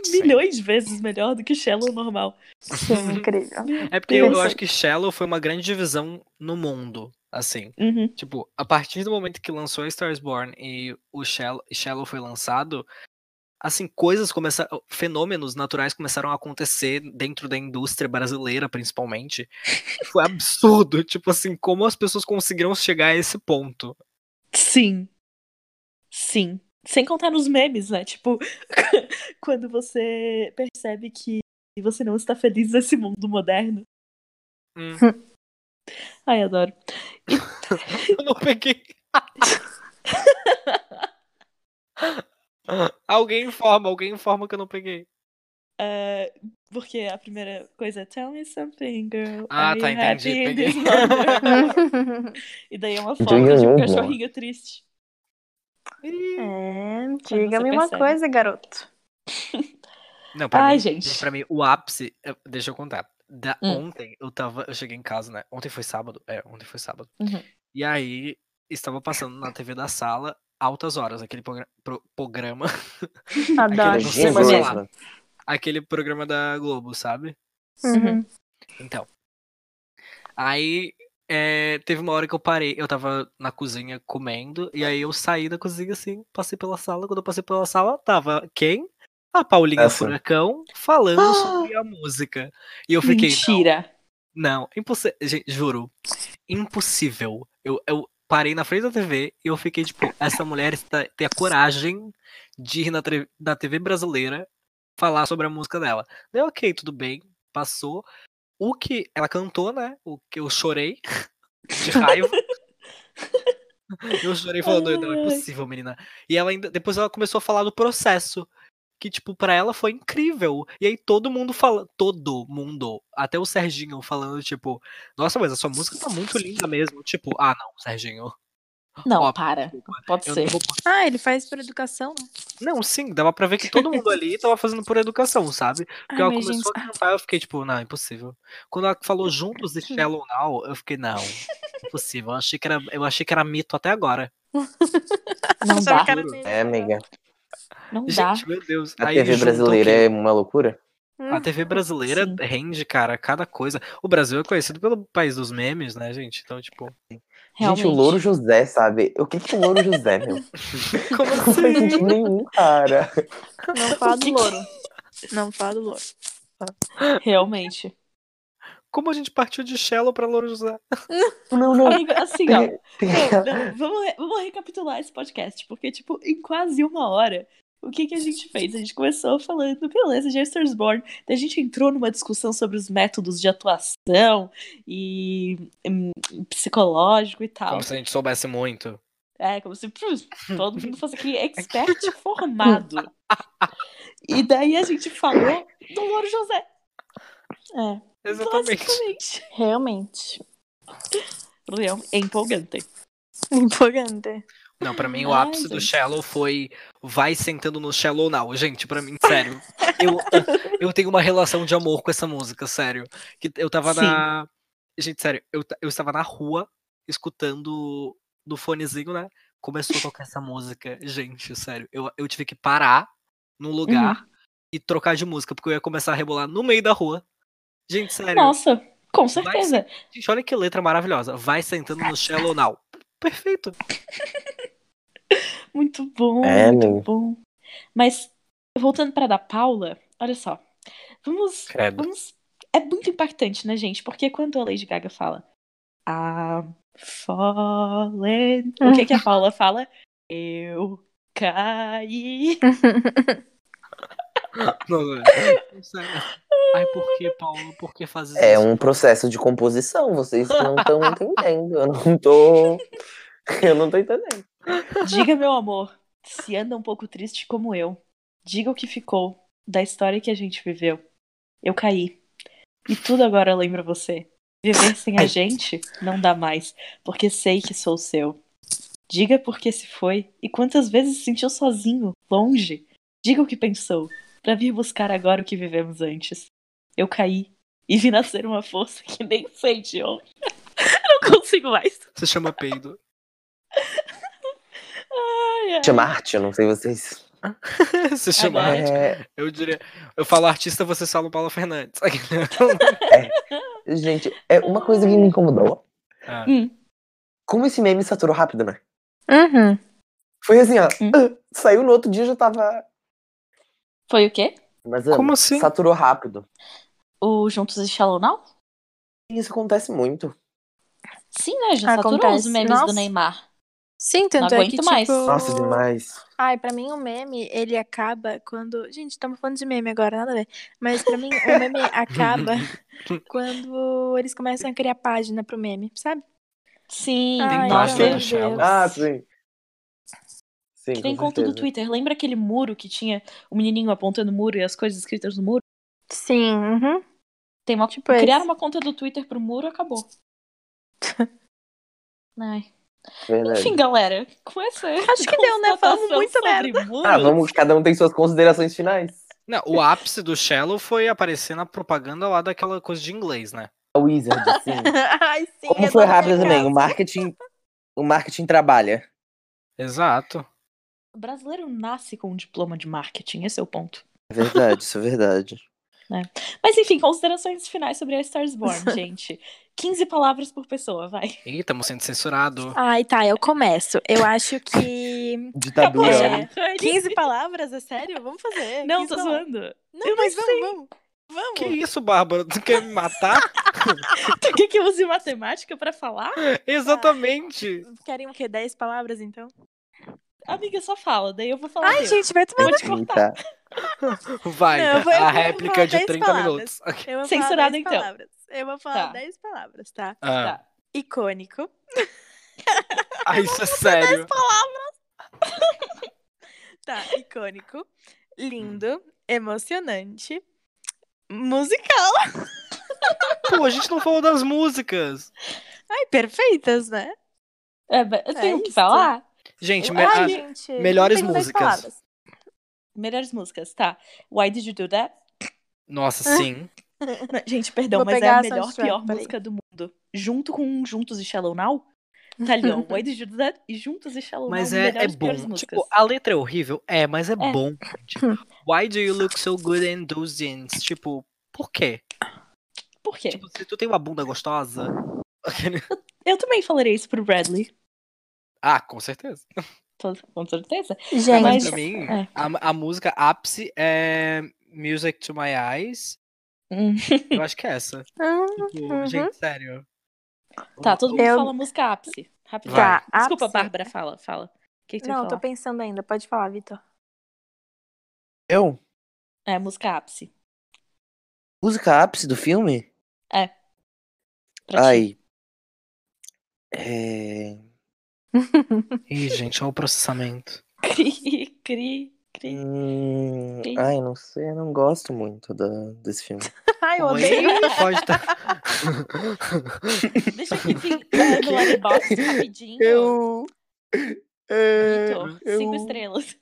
Speaker 3: Sim.
Speaker 2: milhões de vezes melhor do que Shallow normal.
Speaker 5: Sim, incrível.
Speaker 3: É porque eu, eu acho que Shallow foi uma grande divisão no mundo, assim.
Speaker 2: Uhum.
Speaker 3: Tipo, a partir do momento que lançou a Stars Born e o Shallow, Shallow foi lançado, assim, coisas começaram, fenômenos naturais começaram a acontecer dentro da indústria brasileira, principalmente. Foi absurdo, tipo assim, como as pessoas conseguiram chegar a esse ponto.
Speaker 2: Sim. Sim. Sem contar nos memes, né? Tipo, quando você percebe que você não está feliz nesse mundo moderno.
Speaker 3: Hum.
Speaker 2: Ai, adoro.
Speaker 3: Eu não peguei. Alguém informa, alguém informa que eu não peguei.
Speaker 2: É, porque a primeira coisa é Tell me something, girl.
Speaker 3: Ah,
Speaker 2: Are
Speaker 3: tá, entendi, peguei.
Speaker 2: e daí é uma foto de um cachorrinho triste.
Speaker 5: É, diga-me uma coisa, garoto.
Speaker 3: Não, pra
Speaker 2: Ai,
Speaker 3: mim,
Speaker 2: gente.
Speaker 3: pra mim, o ápice. Deixa eu contar. Da,
Speaker 2: Hum.
Speaker 3: Ontem eu tava. Eu cheguei em casa, né? Ontem foi sábado? É, ontem foi sábado.
Speaker 2: Uhum.
Speaker 3: E aí estava passando na TV da sala altas horas, aquele progra- pro- programa.
Speaker 5: Adoro.
Speaker 3: Não falar.
Speaker 4: né?
Speaker 3: aquele programa da Globo, sabe?
Speaker 5: Uhum.
Speaker 3: Então. Aí é, teve uma hora que eu parei, eu tava na cozinha comendo, e aí eu saí da cozinha assim, passei pela sala. Quando eu passei pela sala, tava quem? A Paulinha
Speaker 4: Essa.
Speaker 3: Furacão falando sobre a música. E eu fiquei. "Não,
Speaker 2: Mentira.
Speaker 3: Não, impossível. Gente, juro. Impossível. Eu, eu parei na frente da TV e eu fiquei tipo, essa mulher está, tem a coragem de ir na, na TV brasileira falar sobre a música dela. Deu ok, tudo bem. Passou. O que ela cantou, né? O que eu chorei de raiva. Eu chorei falando, não é possível, menina. E ela ainda. Depois ela começou a falar do processo. Que, tipo, pra ela foi incrível. E aí todo mundo fala. Todo mundo. Até o Serginho falando, tipo, nossa, mas a sua música tá muito linda mesmo. Tipo, ah, não, Serginho.
Speaker 2: Não,
Speaker 3: Ó,
Speaker 2: para. pode ser.
Speaker 3: vou
Speaker 5: Ah, ele faz por educação?
Speaker 3: Não, sim, dava pra ver que todo mundo ali tava fazendo por educação, sabe? Porque
Speaker 5: Ai,
Speaker 3: ela começou
Speaker 5: gente,
Speaker 3: a cantar, eu fiquei tipo, não, impossível. Quando ela falou juntos de Shallow Now, eu fiquei, não, impossível. Eu achei que era, eu achei que era mito até agora.
Speaker 2: Não dá.
Speaker 4: É, amiga.
Speaker 2: Não dá.
Speaker 3: Gente, meu Deus.
Speaker 4: A
Speaker 3: Aí
Speaker 4: TV brasileira é uma loucura.
Speaker 3: A TV brasileira
Speaker 2: Sim.
Speaker 3: rende, cara, cada coisa. O Brasil é conhecido pelo país dos memes, né, gente? Então, tipo,
Speaker 2: Realmente.
Speaker 4: Gente, o Louro José, sabe? O que que é o Louro José, meu?
Speaker 3: como
Speaker 4: Não
Speaker 3: assim?
Speaker 4: sentido nenhum, cara.
Speaker 5: Não fala do louro. Não fala do louro.
Speaker 2: Realmente.
Speaker 3: Como a gente partiu de Shallow pra Louro José?
Speaker 4: Não, não.
Speaker 2: Amigo, assim, ó. Não, não, vamos, re- vamos recapitular esse podcast, porque, tipo, em quase uma hora, o que, que a gente fez? A gente começou falando, beleza, is Born, daí a gente entrou numa discussão sobre os métodos de atuação e hum, psicológico e tal.
Speaker 3: Como se a gente soubesse muito.
Speaker 2: É, como se puf, todo mundo fosse aqui expert formado. E daí a gente falou do Louro José.
Speaker 5: É,
Speaker 3: Exatamente.
Speaker 2: Basicamente.
Speaker 5: realmente.
Speaker 2: Real- É empolgante.
Speaker 5: Empolgante.
Speaker 3: Não, pra mim o
Speaker 2: Ai,
Speaker 3: ápice do
Speaker 2: gente.
Speaker 3: Shallow foi vai sentando no Shallow Now. Gente, pra mim, sério. Eu, eu tenho uma relação de amor com essa música, sério. Que eu tava na. Gente, sério, eu, eu estava na rua escutando no fonezinho, né? Começou a tocar essa música. Gente, sério, eu, eu tive que parar num lugar e trocar de música, porque eu ia começar a rebolar no meio da rua. Gente, sério.
Speaker 2: Nossa, com certeza.
Speaker 3: Gente, olha que letra maravilhosa. Vai sentando no Shallow Now. Perfeito.
Speaker 2: Muito bom,
Speaker 4: É,
Speaker 2: muito
Speaker 4: amigo.
Speaker 2: bom. Mas, voltando para da Paula, olha só. Vamos,
Speaker 3: Credo.
Speaker 2: vamos. É muito impactante, né, gente? Porque quando a Lady Gaga fala I'm fallen. O que, que a Paula fala? Eu caí.
Speaker 3: Não, é. Sério. Ai, por que, Paulo? Por que fazes
Speaker 4: É
Speaker 3: isso?
Speaker 4: um processo de composição, vocês não estão entendendo. Eu não tô. Eu não tô entendendo.
Speaker 2: Diga, meu amor, se anda um pouco triste como eu. Diga o que ficou da história que a gente viveu. Eu caí. E tudo agora lembra você. Viver sem a gente não dá mais, porque sei que sou seu. Diga por que se foi e quantas vezes se sentiu sozinho, longe. Diga o que pensou, pra vir buscar agora o que vivemos antes. Eu caí e vi nascer uma força que nem sei de onde. Não consigo mais.
Speaker 3: Se chama peido.
Speaker 2: Ai, ai.
Speaker 4: Chama arte, eu não sei vocês.
Speaker 3: Se chama
Speaker 2: Agora-
Speaker 3: arte.
Speaker 4: É,
Speaker 3: Eu diria. Eu falo artista, você fala Paula Fernandes.
Speaker 4: gente, é uma coisa que me incomodou.
Speaker 3: Ah,
Speaker 4: Como esse meme saturou rápido, né?
Speaker 5: Uhum.
Speaker 4: Foi assim, ó.
Speaker 2: Hum.
Speaker 4: ah, Saiu no outro dia já tava.
Speaker 2: Foi o quê?
Speaker 4: Mas
Speaker 3: Como
Speaker 4: ah,
Speaker 3: assim?
Speaker 4: saturou rápido.
Speaker 2: O Juntos e Shallow Now?
Speaker 4: Isso acontece muito.
Speaker 2: Sim, né? Já saturou
Speaker 5: Acontece.
Speaker 2: os memes
Speaker 5: Nossa.
Speaker 2: do Neymar.
Speaker 5: Sim, tanto
Speaker 2: Não
Speaker 5: é que,
Speaker 2: mais.
Speaker 5: tipo...
Speaker 4: Nossa, demais.
Speaker 5: Ai, pra mim o meme, ele acaba quando... Gente, estamos falando de meme agora, nada a ver. Mas pra mim o meme acaba quando eles começam a criar página pro meme, sabe?
Speaker 2: Sim,
Speaker 5: Ai,
Speaker 3: Tem página.
Speaker 4: Ah, sim. Sim,
Speaker 2: que nem
Speaker 4: com
Speaker 2: conta do. Twitter. Lembra aquele muro que tinha o menininho apontando o muro e as coisas escritas no muro?
Speaker 5: Sim, uhum.
Speaker 2: Tem uma...
Speaker 5: Tipo
Speaker 2: Criaram
Speaker 5: esse.
Speaker 2: uma conta do Twitter pro muro acabou. Ai.
Speaker 4: Verdade.
Speaker 2: Enfim, galera, com essa.
Speaker 5: Acho que deu, né? Falamos muito
Speaker 2: sobre muros,
Speaker 4: Ah, vamos, cada um tem suas considerações finais.
Speaker 3: Não, o ápice do Shallow foi aparecer na propaganda lá daquela coisa de inglês, né?
Speaker 4: A Wizard, sim.
Speaker 5: Ai, sim.
Speaker 4: Como foi rápido também, o marketing, o marketing trabalha.
Speaker 3: Exato.
Speaker 2: O brasileiro nasce com um diploma de marketing, esse é o ponto.
Speaker 4: É verdade, isso é verdade.
Speaker 2: Mas enfim, considerações finais sobre a Stars Born, gente. 15 palavras por pessoa, vai.
Speaker 3: Ih, estamos sendo censurados.
Speaker 5: Ai, tá, eu começo. Eu acho que...
Speaker 4: Ditadura.
Speaker 5: É.
Speaker 2: Ai,
Speaker 5: 15 palavras, é sério? Vamos fazer.
Speaker 2: Não,
Speaker 5: 15
Speaker 2: tô
Speaker 5: palavras.
Speaker 2: zoando.
Speaker 5: Não,
Speaker 2: Eu
Speaker 5: mas vamos, vamos. Vamos.
Speaker 3: Que isso, Bárbara? Tu quer me matar?
Speaker 2: Tu quer que eu use matemática pra falar?
Speaker 3: Exatamente.
Speaker 5: Querem o quê? 10 palavras, então?
Speaker 2: Amiga, só fala, daí eu vou falar.
Speaker 5: Ai,
Speaker 2: eu.
Speaker 5: gente, vai tomar
Speaker 2: vou te cortar.
Speaker 4: Eita.
Speaker 3: Vai,
Speaker 5: Não, vou-
Speaker 3: a réplica de
Speaker 5: dez
Speaker 3: 30
Speaker 5: palavras.
Speaker 3: minutos.
Speaker 2: Censurado,
Speaker 5: falar 10
Speaker 2: então.
Speaker 5: palavras. Eu vou falar
Speaker 2: Tá.
Speaker 5: 10 palavras, tá?
Speaker 3: Ah,
Speaker 2: Tá.
Speaker 5: Icônico.
Speaker 3: Ah, isso é sério.
Speaker 5: Tá, icônico, lindo, emocionante, musical.
Speaker 3: Pô, a gente não falou das músicas.
Speaker 5: Ai, perfeitas, né?
Speaker 2: É, eu
Speaker 5: É
Speaker 2: tenho que
Speaker 5: isso.
Speaker 2: falar?
Speaker 3: Gente, me-
Speaker 5: Ai,
Speaker 3: a-
Speaker 5: gente,
Speaker 3: melhores músicas.
Speaker 5: palavras.
Speaker 2: Melhores músicas, tá. Why Did You Do That?
Speaker 3: nossa, sim.
Speaker 2: Não, Gente, perdão,
Speaker 5: Vou
Speaker 2: mas é a melhor, pior
Speaker 5: peraí.
Speaker 2: música do mundo. Junto com Juntos e Shallow Now. Tá ali, ó. Why Did? E Juntos e Shallow
Speaker 3: Mas
Speaker 2: Now.
Speaker 3: é, é
Speaker 2: piores
Speaker 3: bom.
Speaker 2: músicas.
Speaker 3: Tipo, a letra é horrível? É, mas é,
Speaker 2: É.
Speaker 3: bom. gente. Why do you look so good in those jeans? Tipo, por quê?
Speaker 2: Por quê?
Speaker 3: Tipo, se tu tem uma bunda gostosa. aquele-
Speaker 2: Eu também falaria isso pro Bradley.
Speaker 3: Ah, com certeza.
Speaker 2: Com certeza.
Speaker 5: Gente,
Speaker 3: Mas
Speaker 2: Mas-
Speaker 3: pra mim,
Speaker 2: é.
Speaker 3: a, a música ápice é Music to My Eyes.
Speaker 2: Hum.
Speaker 3: Eu acho que é essa.
Speaker 5: Hum,
Speaker 3: Tipo,
Speaker 5: uhum.
Speaker 3: gente, sério.
Speaker 2: Tá, todo mundo
Speaker 5: Eu-
Speaker 2: fala música ápice. Rapidinho.
Speaker 5: Tá,
Speaker 2: Desculpa,
Speaker 5: ápice.
Speaker 2: Bárbara, fala, fala. O que, que
Speaker 5: Não, tô pensando ainda. Pode falar, Vitor.
Speaker 4: Eu?
Speaker 2: É, música ápice.
Speaker 4: Música ápice do filme?
Speaker 2: Pra ti.
Speaker 4: Ai. É.
Speaker 3: Ih, gente, olha o processamento.
Speaker 2: Cri, cri, cri.
Speaker 4: Hum, ai, não sei, eu não gosto muito da, desse filme.
Speaker 5: Ai, eu odeio.
Speaker 3: Pode tá.
Speaker 2: Deixa aqui vir, eh, no Letterboxd rapidinho.
Speaker 4: Eu. É,
Speaker 2: Vitor,
Speaker 4: eu-
Speaker 2: cinco estrelas.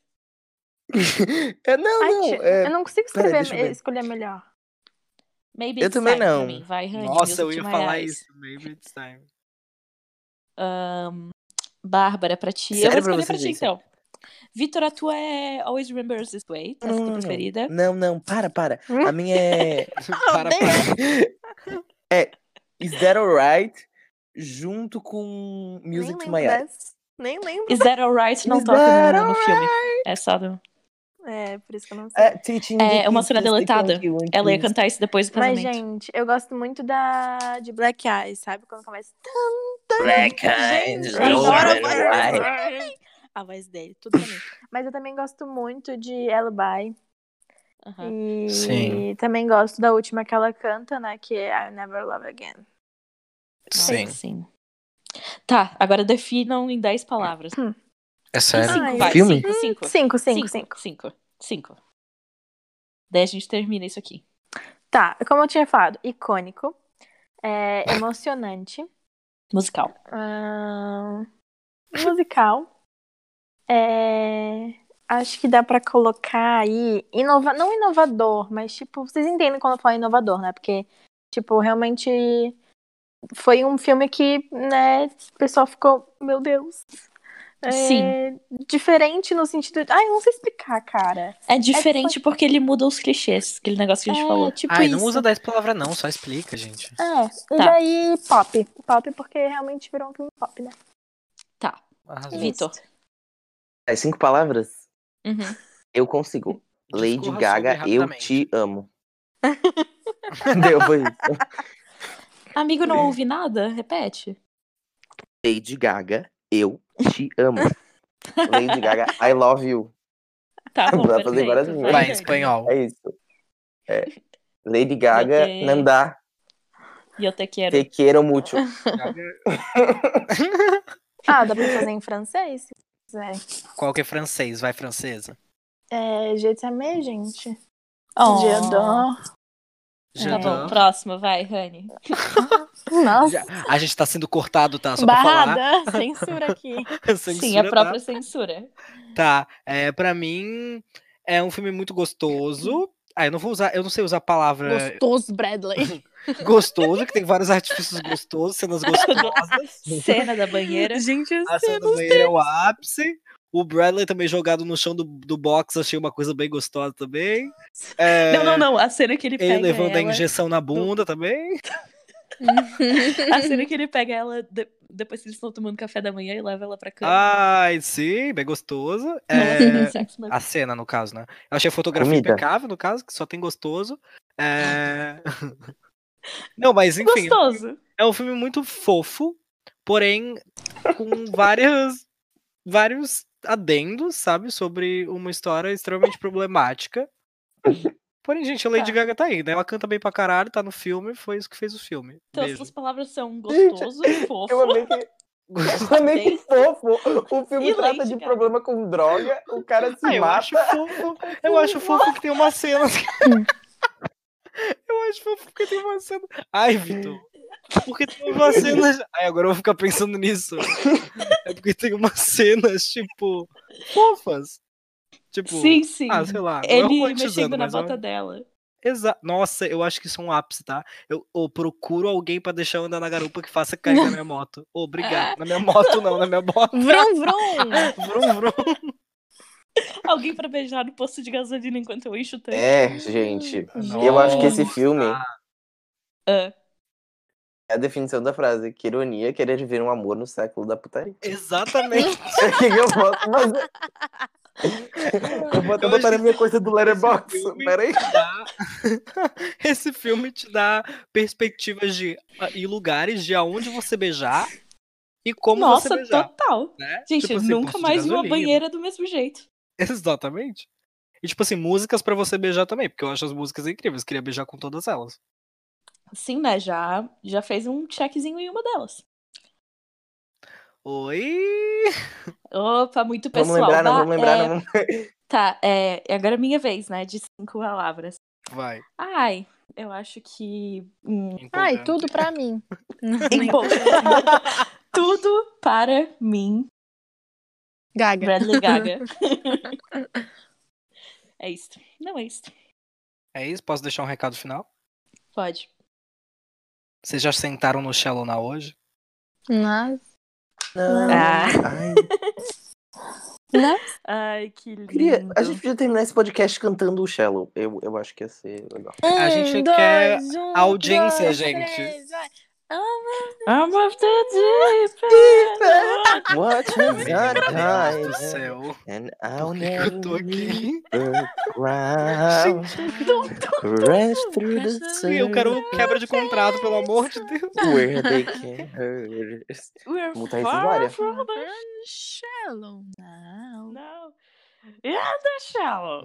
Speaker 4: É, não,
Speaker 5: Ai,
Speaker 4: não. é,
Speaker 5: eu não consigo escrever,
Speaker 4: eu ver.
Speaker 5: escolher melhor.
Speaker 2: Maybe
Speaker 4: Eu
Speaker 2: it's
Speaker 4: também
Speaker 2: time pra
Speaker 4: não.
Speaker 2: Vai, Honey,
Speaker 3: Nossa, eu ia falar
Speaker 2: Eyes.
Speaker 3: isso. Maybe it's time.
Speaker 2: Ahn, Bárbara, pra ti.
Speaker 4: Sério
Speaker 2: eu vou
Speaker 4: pra
Speaker 2: escolher pra
Speaker 4: vocês
Speaker 2: ti,
Speaker 4: isso?
Speaker 2: então. Vitor, a tua é Always Remember Us This Way, essa é a
Speaker 4: Não,
Speaker 2: tua
Speaker 4: não,
Speaker 2: preferida.
Speaker 4: Não, não, para, para. A minha é.
Speaker 3: Para,
Speaker 5: odeio.
Speaker 3: para.
Speaker 4: é. Is That Alright? Junto com
Speaker 5: Nem
Speaker 4: Music to
Speaker 5: lembro
Speaker 4: My Eyes.
Speaker 5: Nem lembro.
Speaker 2: Is That Alright não
Speaker 4: Is
Speaker 2: toca no, no filme. É só do...
Speaker 5: É, por isso que eu não sei.
Speaker 4: É, teaching
Speaker 2: É
Speaker 4: the
Speaker 2: uma cena
Speaker 4: to
Speaker 2: deletada. Ela ia cantar isso depois do
Speaker 5: Mas,
Speaker 2: casamento.
Speaker 5: gente, eu gosto muito da de Black Eyes, sabe? Quando começa.
Speaker 4: Black eyes,
Speaker 2: oh,
Speaker 5: adoro a voz dele. Tudo pra mim. Mas eu também gosto muito de Alibi.
Speaker 2: Aham.
Speaker 5: E
Speaker 3: Sim.
Speaker 5: também gosto da última que ela canta, né? Que é I Never Love Again.
Speaker 3: Sim.
Speaker 2: Sim. Tá, agora definam em 10 palavras.
Speaker 3: É sério?
Speaker 2: Cinco,
Speaker 5: Ai,
Speaker 2: vai.
Speaker 4: filme?
Speaker 2: Cinco, cinco.
Speaker 5: Cinco, cinco,
Speaker 2: cinco.
Speaker 5: cinco.
Speaker 2: Cinco. Cinco. Daí a gente termina isso aqui.
Speaker 5: Tá, como eu tinha falado, icônico, é, emocionante,
Speaker 2: Musical.
Speaker 5: ahn, musical. É, acho que dá pra colocar aí, inova, não inovador, mas tipo, vocês entendem quando eu falo inovador, né? Porque, tipo, realmente foi um filme que, né, o pessoal ficou, meu Deus. É,
Speaker 2: Sim.
Speaker 5: Diferente no sentido. Ai, eu não sei explicar, cara.
Speaker 2: É diferente porque ele muda os clichês, aquele negócio que a gente
Speaker 5: é,
Speaker 2: falou.
Speaker 5: tipo
Speaker 3: Ai,
Speaker 5: isso.
Speaker 3: não usa 10 palavras não, só explica, gente.
Speaker 5: É, e
Speaker 2: Tá.
Speaker 5: daí pop. Pop porque realmente virou um filme pop, né?
Speaker 2: Tá. Vitor.
Speaker 4: É cinco palavras?
Speaker 2: Uhum.
Speaker 4: Eu consigo. Lady
Speaker 3: Discorra
Speaker 4: Gaga, eu te amo. Deu, foi isso.
Speaker 2: Amigo, não ouvi nada? Repete.
Speaker 4: Lady Gaga, eu te amo. Lady Gaga, I love you.
Speaker 2: Tá bom,
Speaker 4: Dá fazer várias
Speaker 2: Vai,
Speaker 4: línguas.
Speaker 3: Vai, em espanhol.
Speaker 4: É isso. É. Lady Gaga,
Speaker 2: Ok.
Speaker 4: não dá.
Speaker 2: E eu te quero.
Speaker 4: Te quero muito.
Speaker 5: Ah, dá pra fazer em francês? Quiser.
Speaker 3: Qual que é francês? Vai, francesa.
Speaker 5: É, Je t'aime, gente.
Speaker 2: Oh.
Speaker 5: Je adore.
Speaker 2: Tá bom, próximo, vai, Rani.
Speaker 5: Nossa.
Speaker 3: A gente tá sendo cortado, tá? Só pra falar.
Speaker 5: Barrada. Censura aqui.
Speaker 2: Sim,
Speaker 3: Censura,
Speaker 2: a
Speaker 3: tá?
Speaker 2: própria censura.
Speaker 3: Tá, é, pra mim é um filme muito gostoso. Ah, eu não vou usar, eu não sei usar a palavra
Speaker 5: Gostoso, Bradley.
Speaker 3: gostoso, que tem vários artifícios gostosos, cenas gostosas.
Speaker 2: Cena da banheira.
Speaker 5: Gente,
Speaker 3: A cena do banheiro é o ápice. O Bradley também jogado no chão do, do box, achei uma coisa bem gostosa também. É,
Speaker 2: Não, não, não. A cena que ele
Speaker 3: Ele
Speaker 2: pega
Speaker 3: levando a
Speaker 2: ela...
Speaker 3: injeção na bunda também.
Speaker 2: A cena que ele pega ela de- depois que eles estão tomando café da manhã e leva ela pra cama.
Speaker 3: Ai, sim, bem gostoso. É, a cena, no caso, né? Eu achei a fotografia
Speaker 4: Comida.
Speaker 3: impecável, no caso, que só tem gostoso. É... Não, mas enfim,
Speaker 2: Gostoso.
Speaker 3: é um filme muito fofo, porém com várias, vários adendos, sabe? Sobre uma história extremamente problemática. Porém, gente, a Lady
Speaker 2: Tá.
Speaker 3: Gaga tá aí, né? Ela canta bem pra caralho, tá no filme, foi isso que fez o filme.
Speaker 2: Então as
Speaker 3: Beijo.
Speaker 2: suas palavras são gostoso,
Speaker 4: Eu
Speaker 2: fofo.
Speaker 4: amei que Nem que fofo. O filme
Speaker 2: E
Speaker 4: trata
Speaker 2: Lady
Speaker 4: de
Speaker 2: Gaga.
Speaker 4: problema com droga, o cara se
Speaker 3: Ah, eu acho fofo. Eu acho fofo que tem uma cena. Eu acho fofo porque tem uma cena. Ai, Vitor. Porque tem uma cena. Ai, agora eu vou ficar pensando nisso. É porque tem umas cenas, tipo, fofas. Tipo,
Speaker 2: sim, sim.
Speaker 3: ah, sei lá. é
Speaker 2: Ele mexendo na
Speaker 3: mas eu-
Speaker 2: bota dela.
Speaker 3: Exa Nossa, eu acho que isso é um ápice, tá? Eu, eu procuro alguém pra deixar eu andar na garupa que faça cair na minha moto. Obrigado. Na minha moto não, na minha moto.
Speaker 5: Vrum, vrum.
Speaker 3: Vrum, vrum.
Speaker 2: Alguém pra beijar no posto de gasolina enquanto eu encho o tanque.
Speaker 4: É, gente. Eu acho que esse filme
Speaker 2: Ah,
Speaker 4: é a definição da frase. Que ironia querer viver um amor no século da putaria.
Speaker 3: Exatamente.
Speaker 4: O que, que eu posso fazer? Eu vou até
Speaker 3: Eu
Speaker 4: na minha coisa do Letterboxd.
Speaker 3: Esse filme
Speaker 4: Peraí.
Speaker 3: te dá- Esse filme te dá perspectivas de ah, e lugares de aonde você beijar e como você
Speaker 2: Nossa,
Speaker 3: beijar.
Speaker 2: total.
Speaker 3: Né?
Speaker 2: Gente,
Speaker 3: Tipo assim,
Speaker 2: nunca mais vi uma banheira do mesmo jeito.
Speaker 3: Exatamente. E tipo assim, músicas pra você beijar também, porque eu acho as músicas incríveis. Queria beijar com todas elas.
Speaker 2: Sim, né? Já, já fez um checkzinho em uma delas.
Speaker 3: Oi!
Speaker 2: Opa, muito pessoal.
Speaker 4: Vamos lembrar, não vamos lembrar,
Speaker 2: é,
Speaker 4: não vamos...
Speaker 2: Tá, é, agora é minha vez, né? De cinco palavras.
Speaker 3: Vai.
Speaker 2: Ai, eu acho que. hum,
Speaker 5: Ai, tudo pra mim.
Speaker 2: Tudo para mim,
Speaker 5: Gaga.
Speaker 2: Bradley Gaga. é isso. Não é isso.
Speaker 3: É isso? Posso deixar um recado final?
Speaker 2: Pode.
Speaker 3: Vocês já sentaram no Shallow na hoje?
Speaker 5: Mas...
Speaker 4: Não.
Speaker 2: Ah.
Speaker 4: Ai,
Speaker 2: Ai, que lindo.
Speaker 4: queria... A gente podia terminar esse podcast cantando o Shallow. Eu, eu acho que ia ser legal.
Speaker 3: A gente
Speaker 5: Um,
Speaker 3: quer
Speaker 5: dois, um,
Speaker 3: audiência,
Speaker 5: dois,
Speaker 3: gente.
Speaker 5: três, vai.
Speaker 2: I'm of the deep end.
Speaker 4: What
Speaker 3: Meu Deus do
Speaker 4: time
Speaker 3: céu.
Speaker 4: and I'll
Speaker 3: que eu tô
Speaker 4: never
Speaker 3: aqui?
Speaker 4: the ground crash through the
Speaker 3: Sim, eu quero quebra de contrato, pelo amor de Deus.
Speaker 4: where they can hurt us.
Speaker 2: We're
Speaker 4: Multa
Speaker 2: far from the
Speaker 5: Shallow now.
Speaker 2: No. Yeah, the shallow.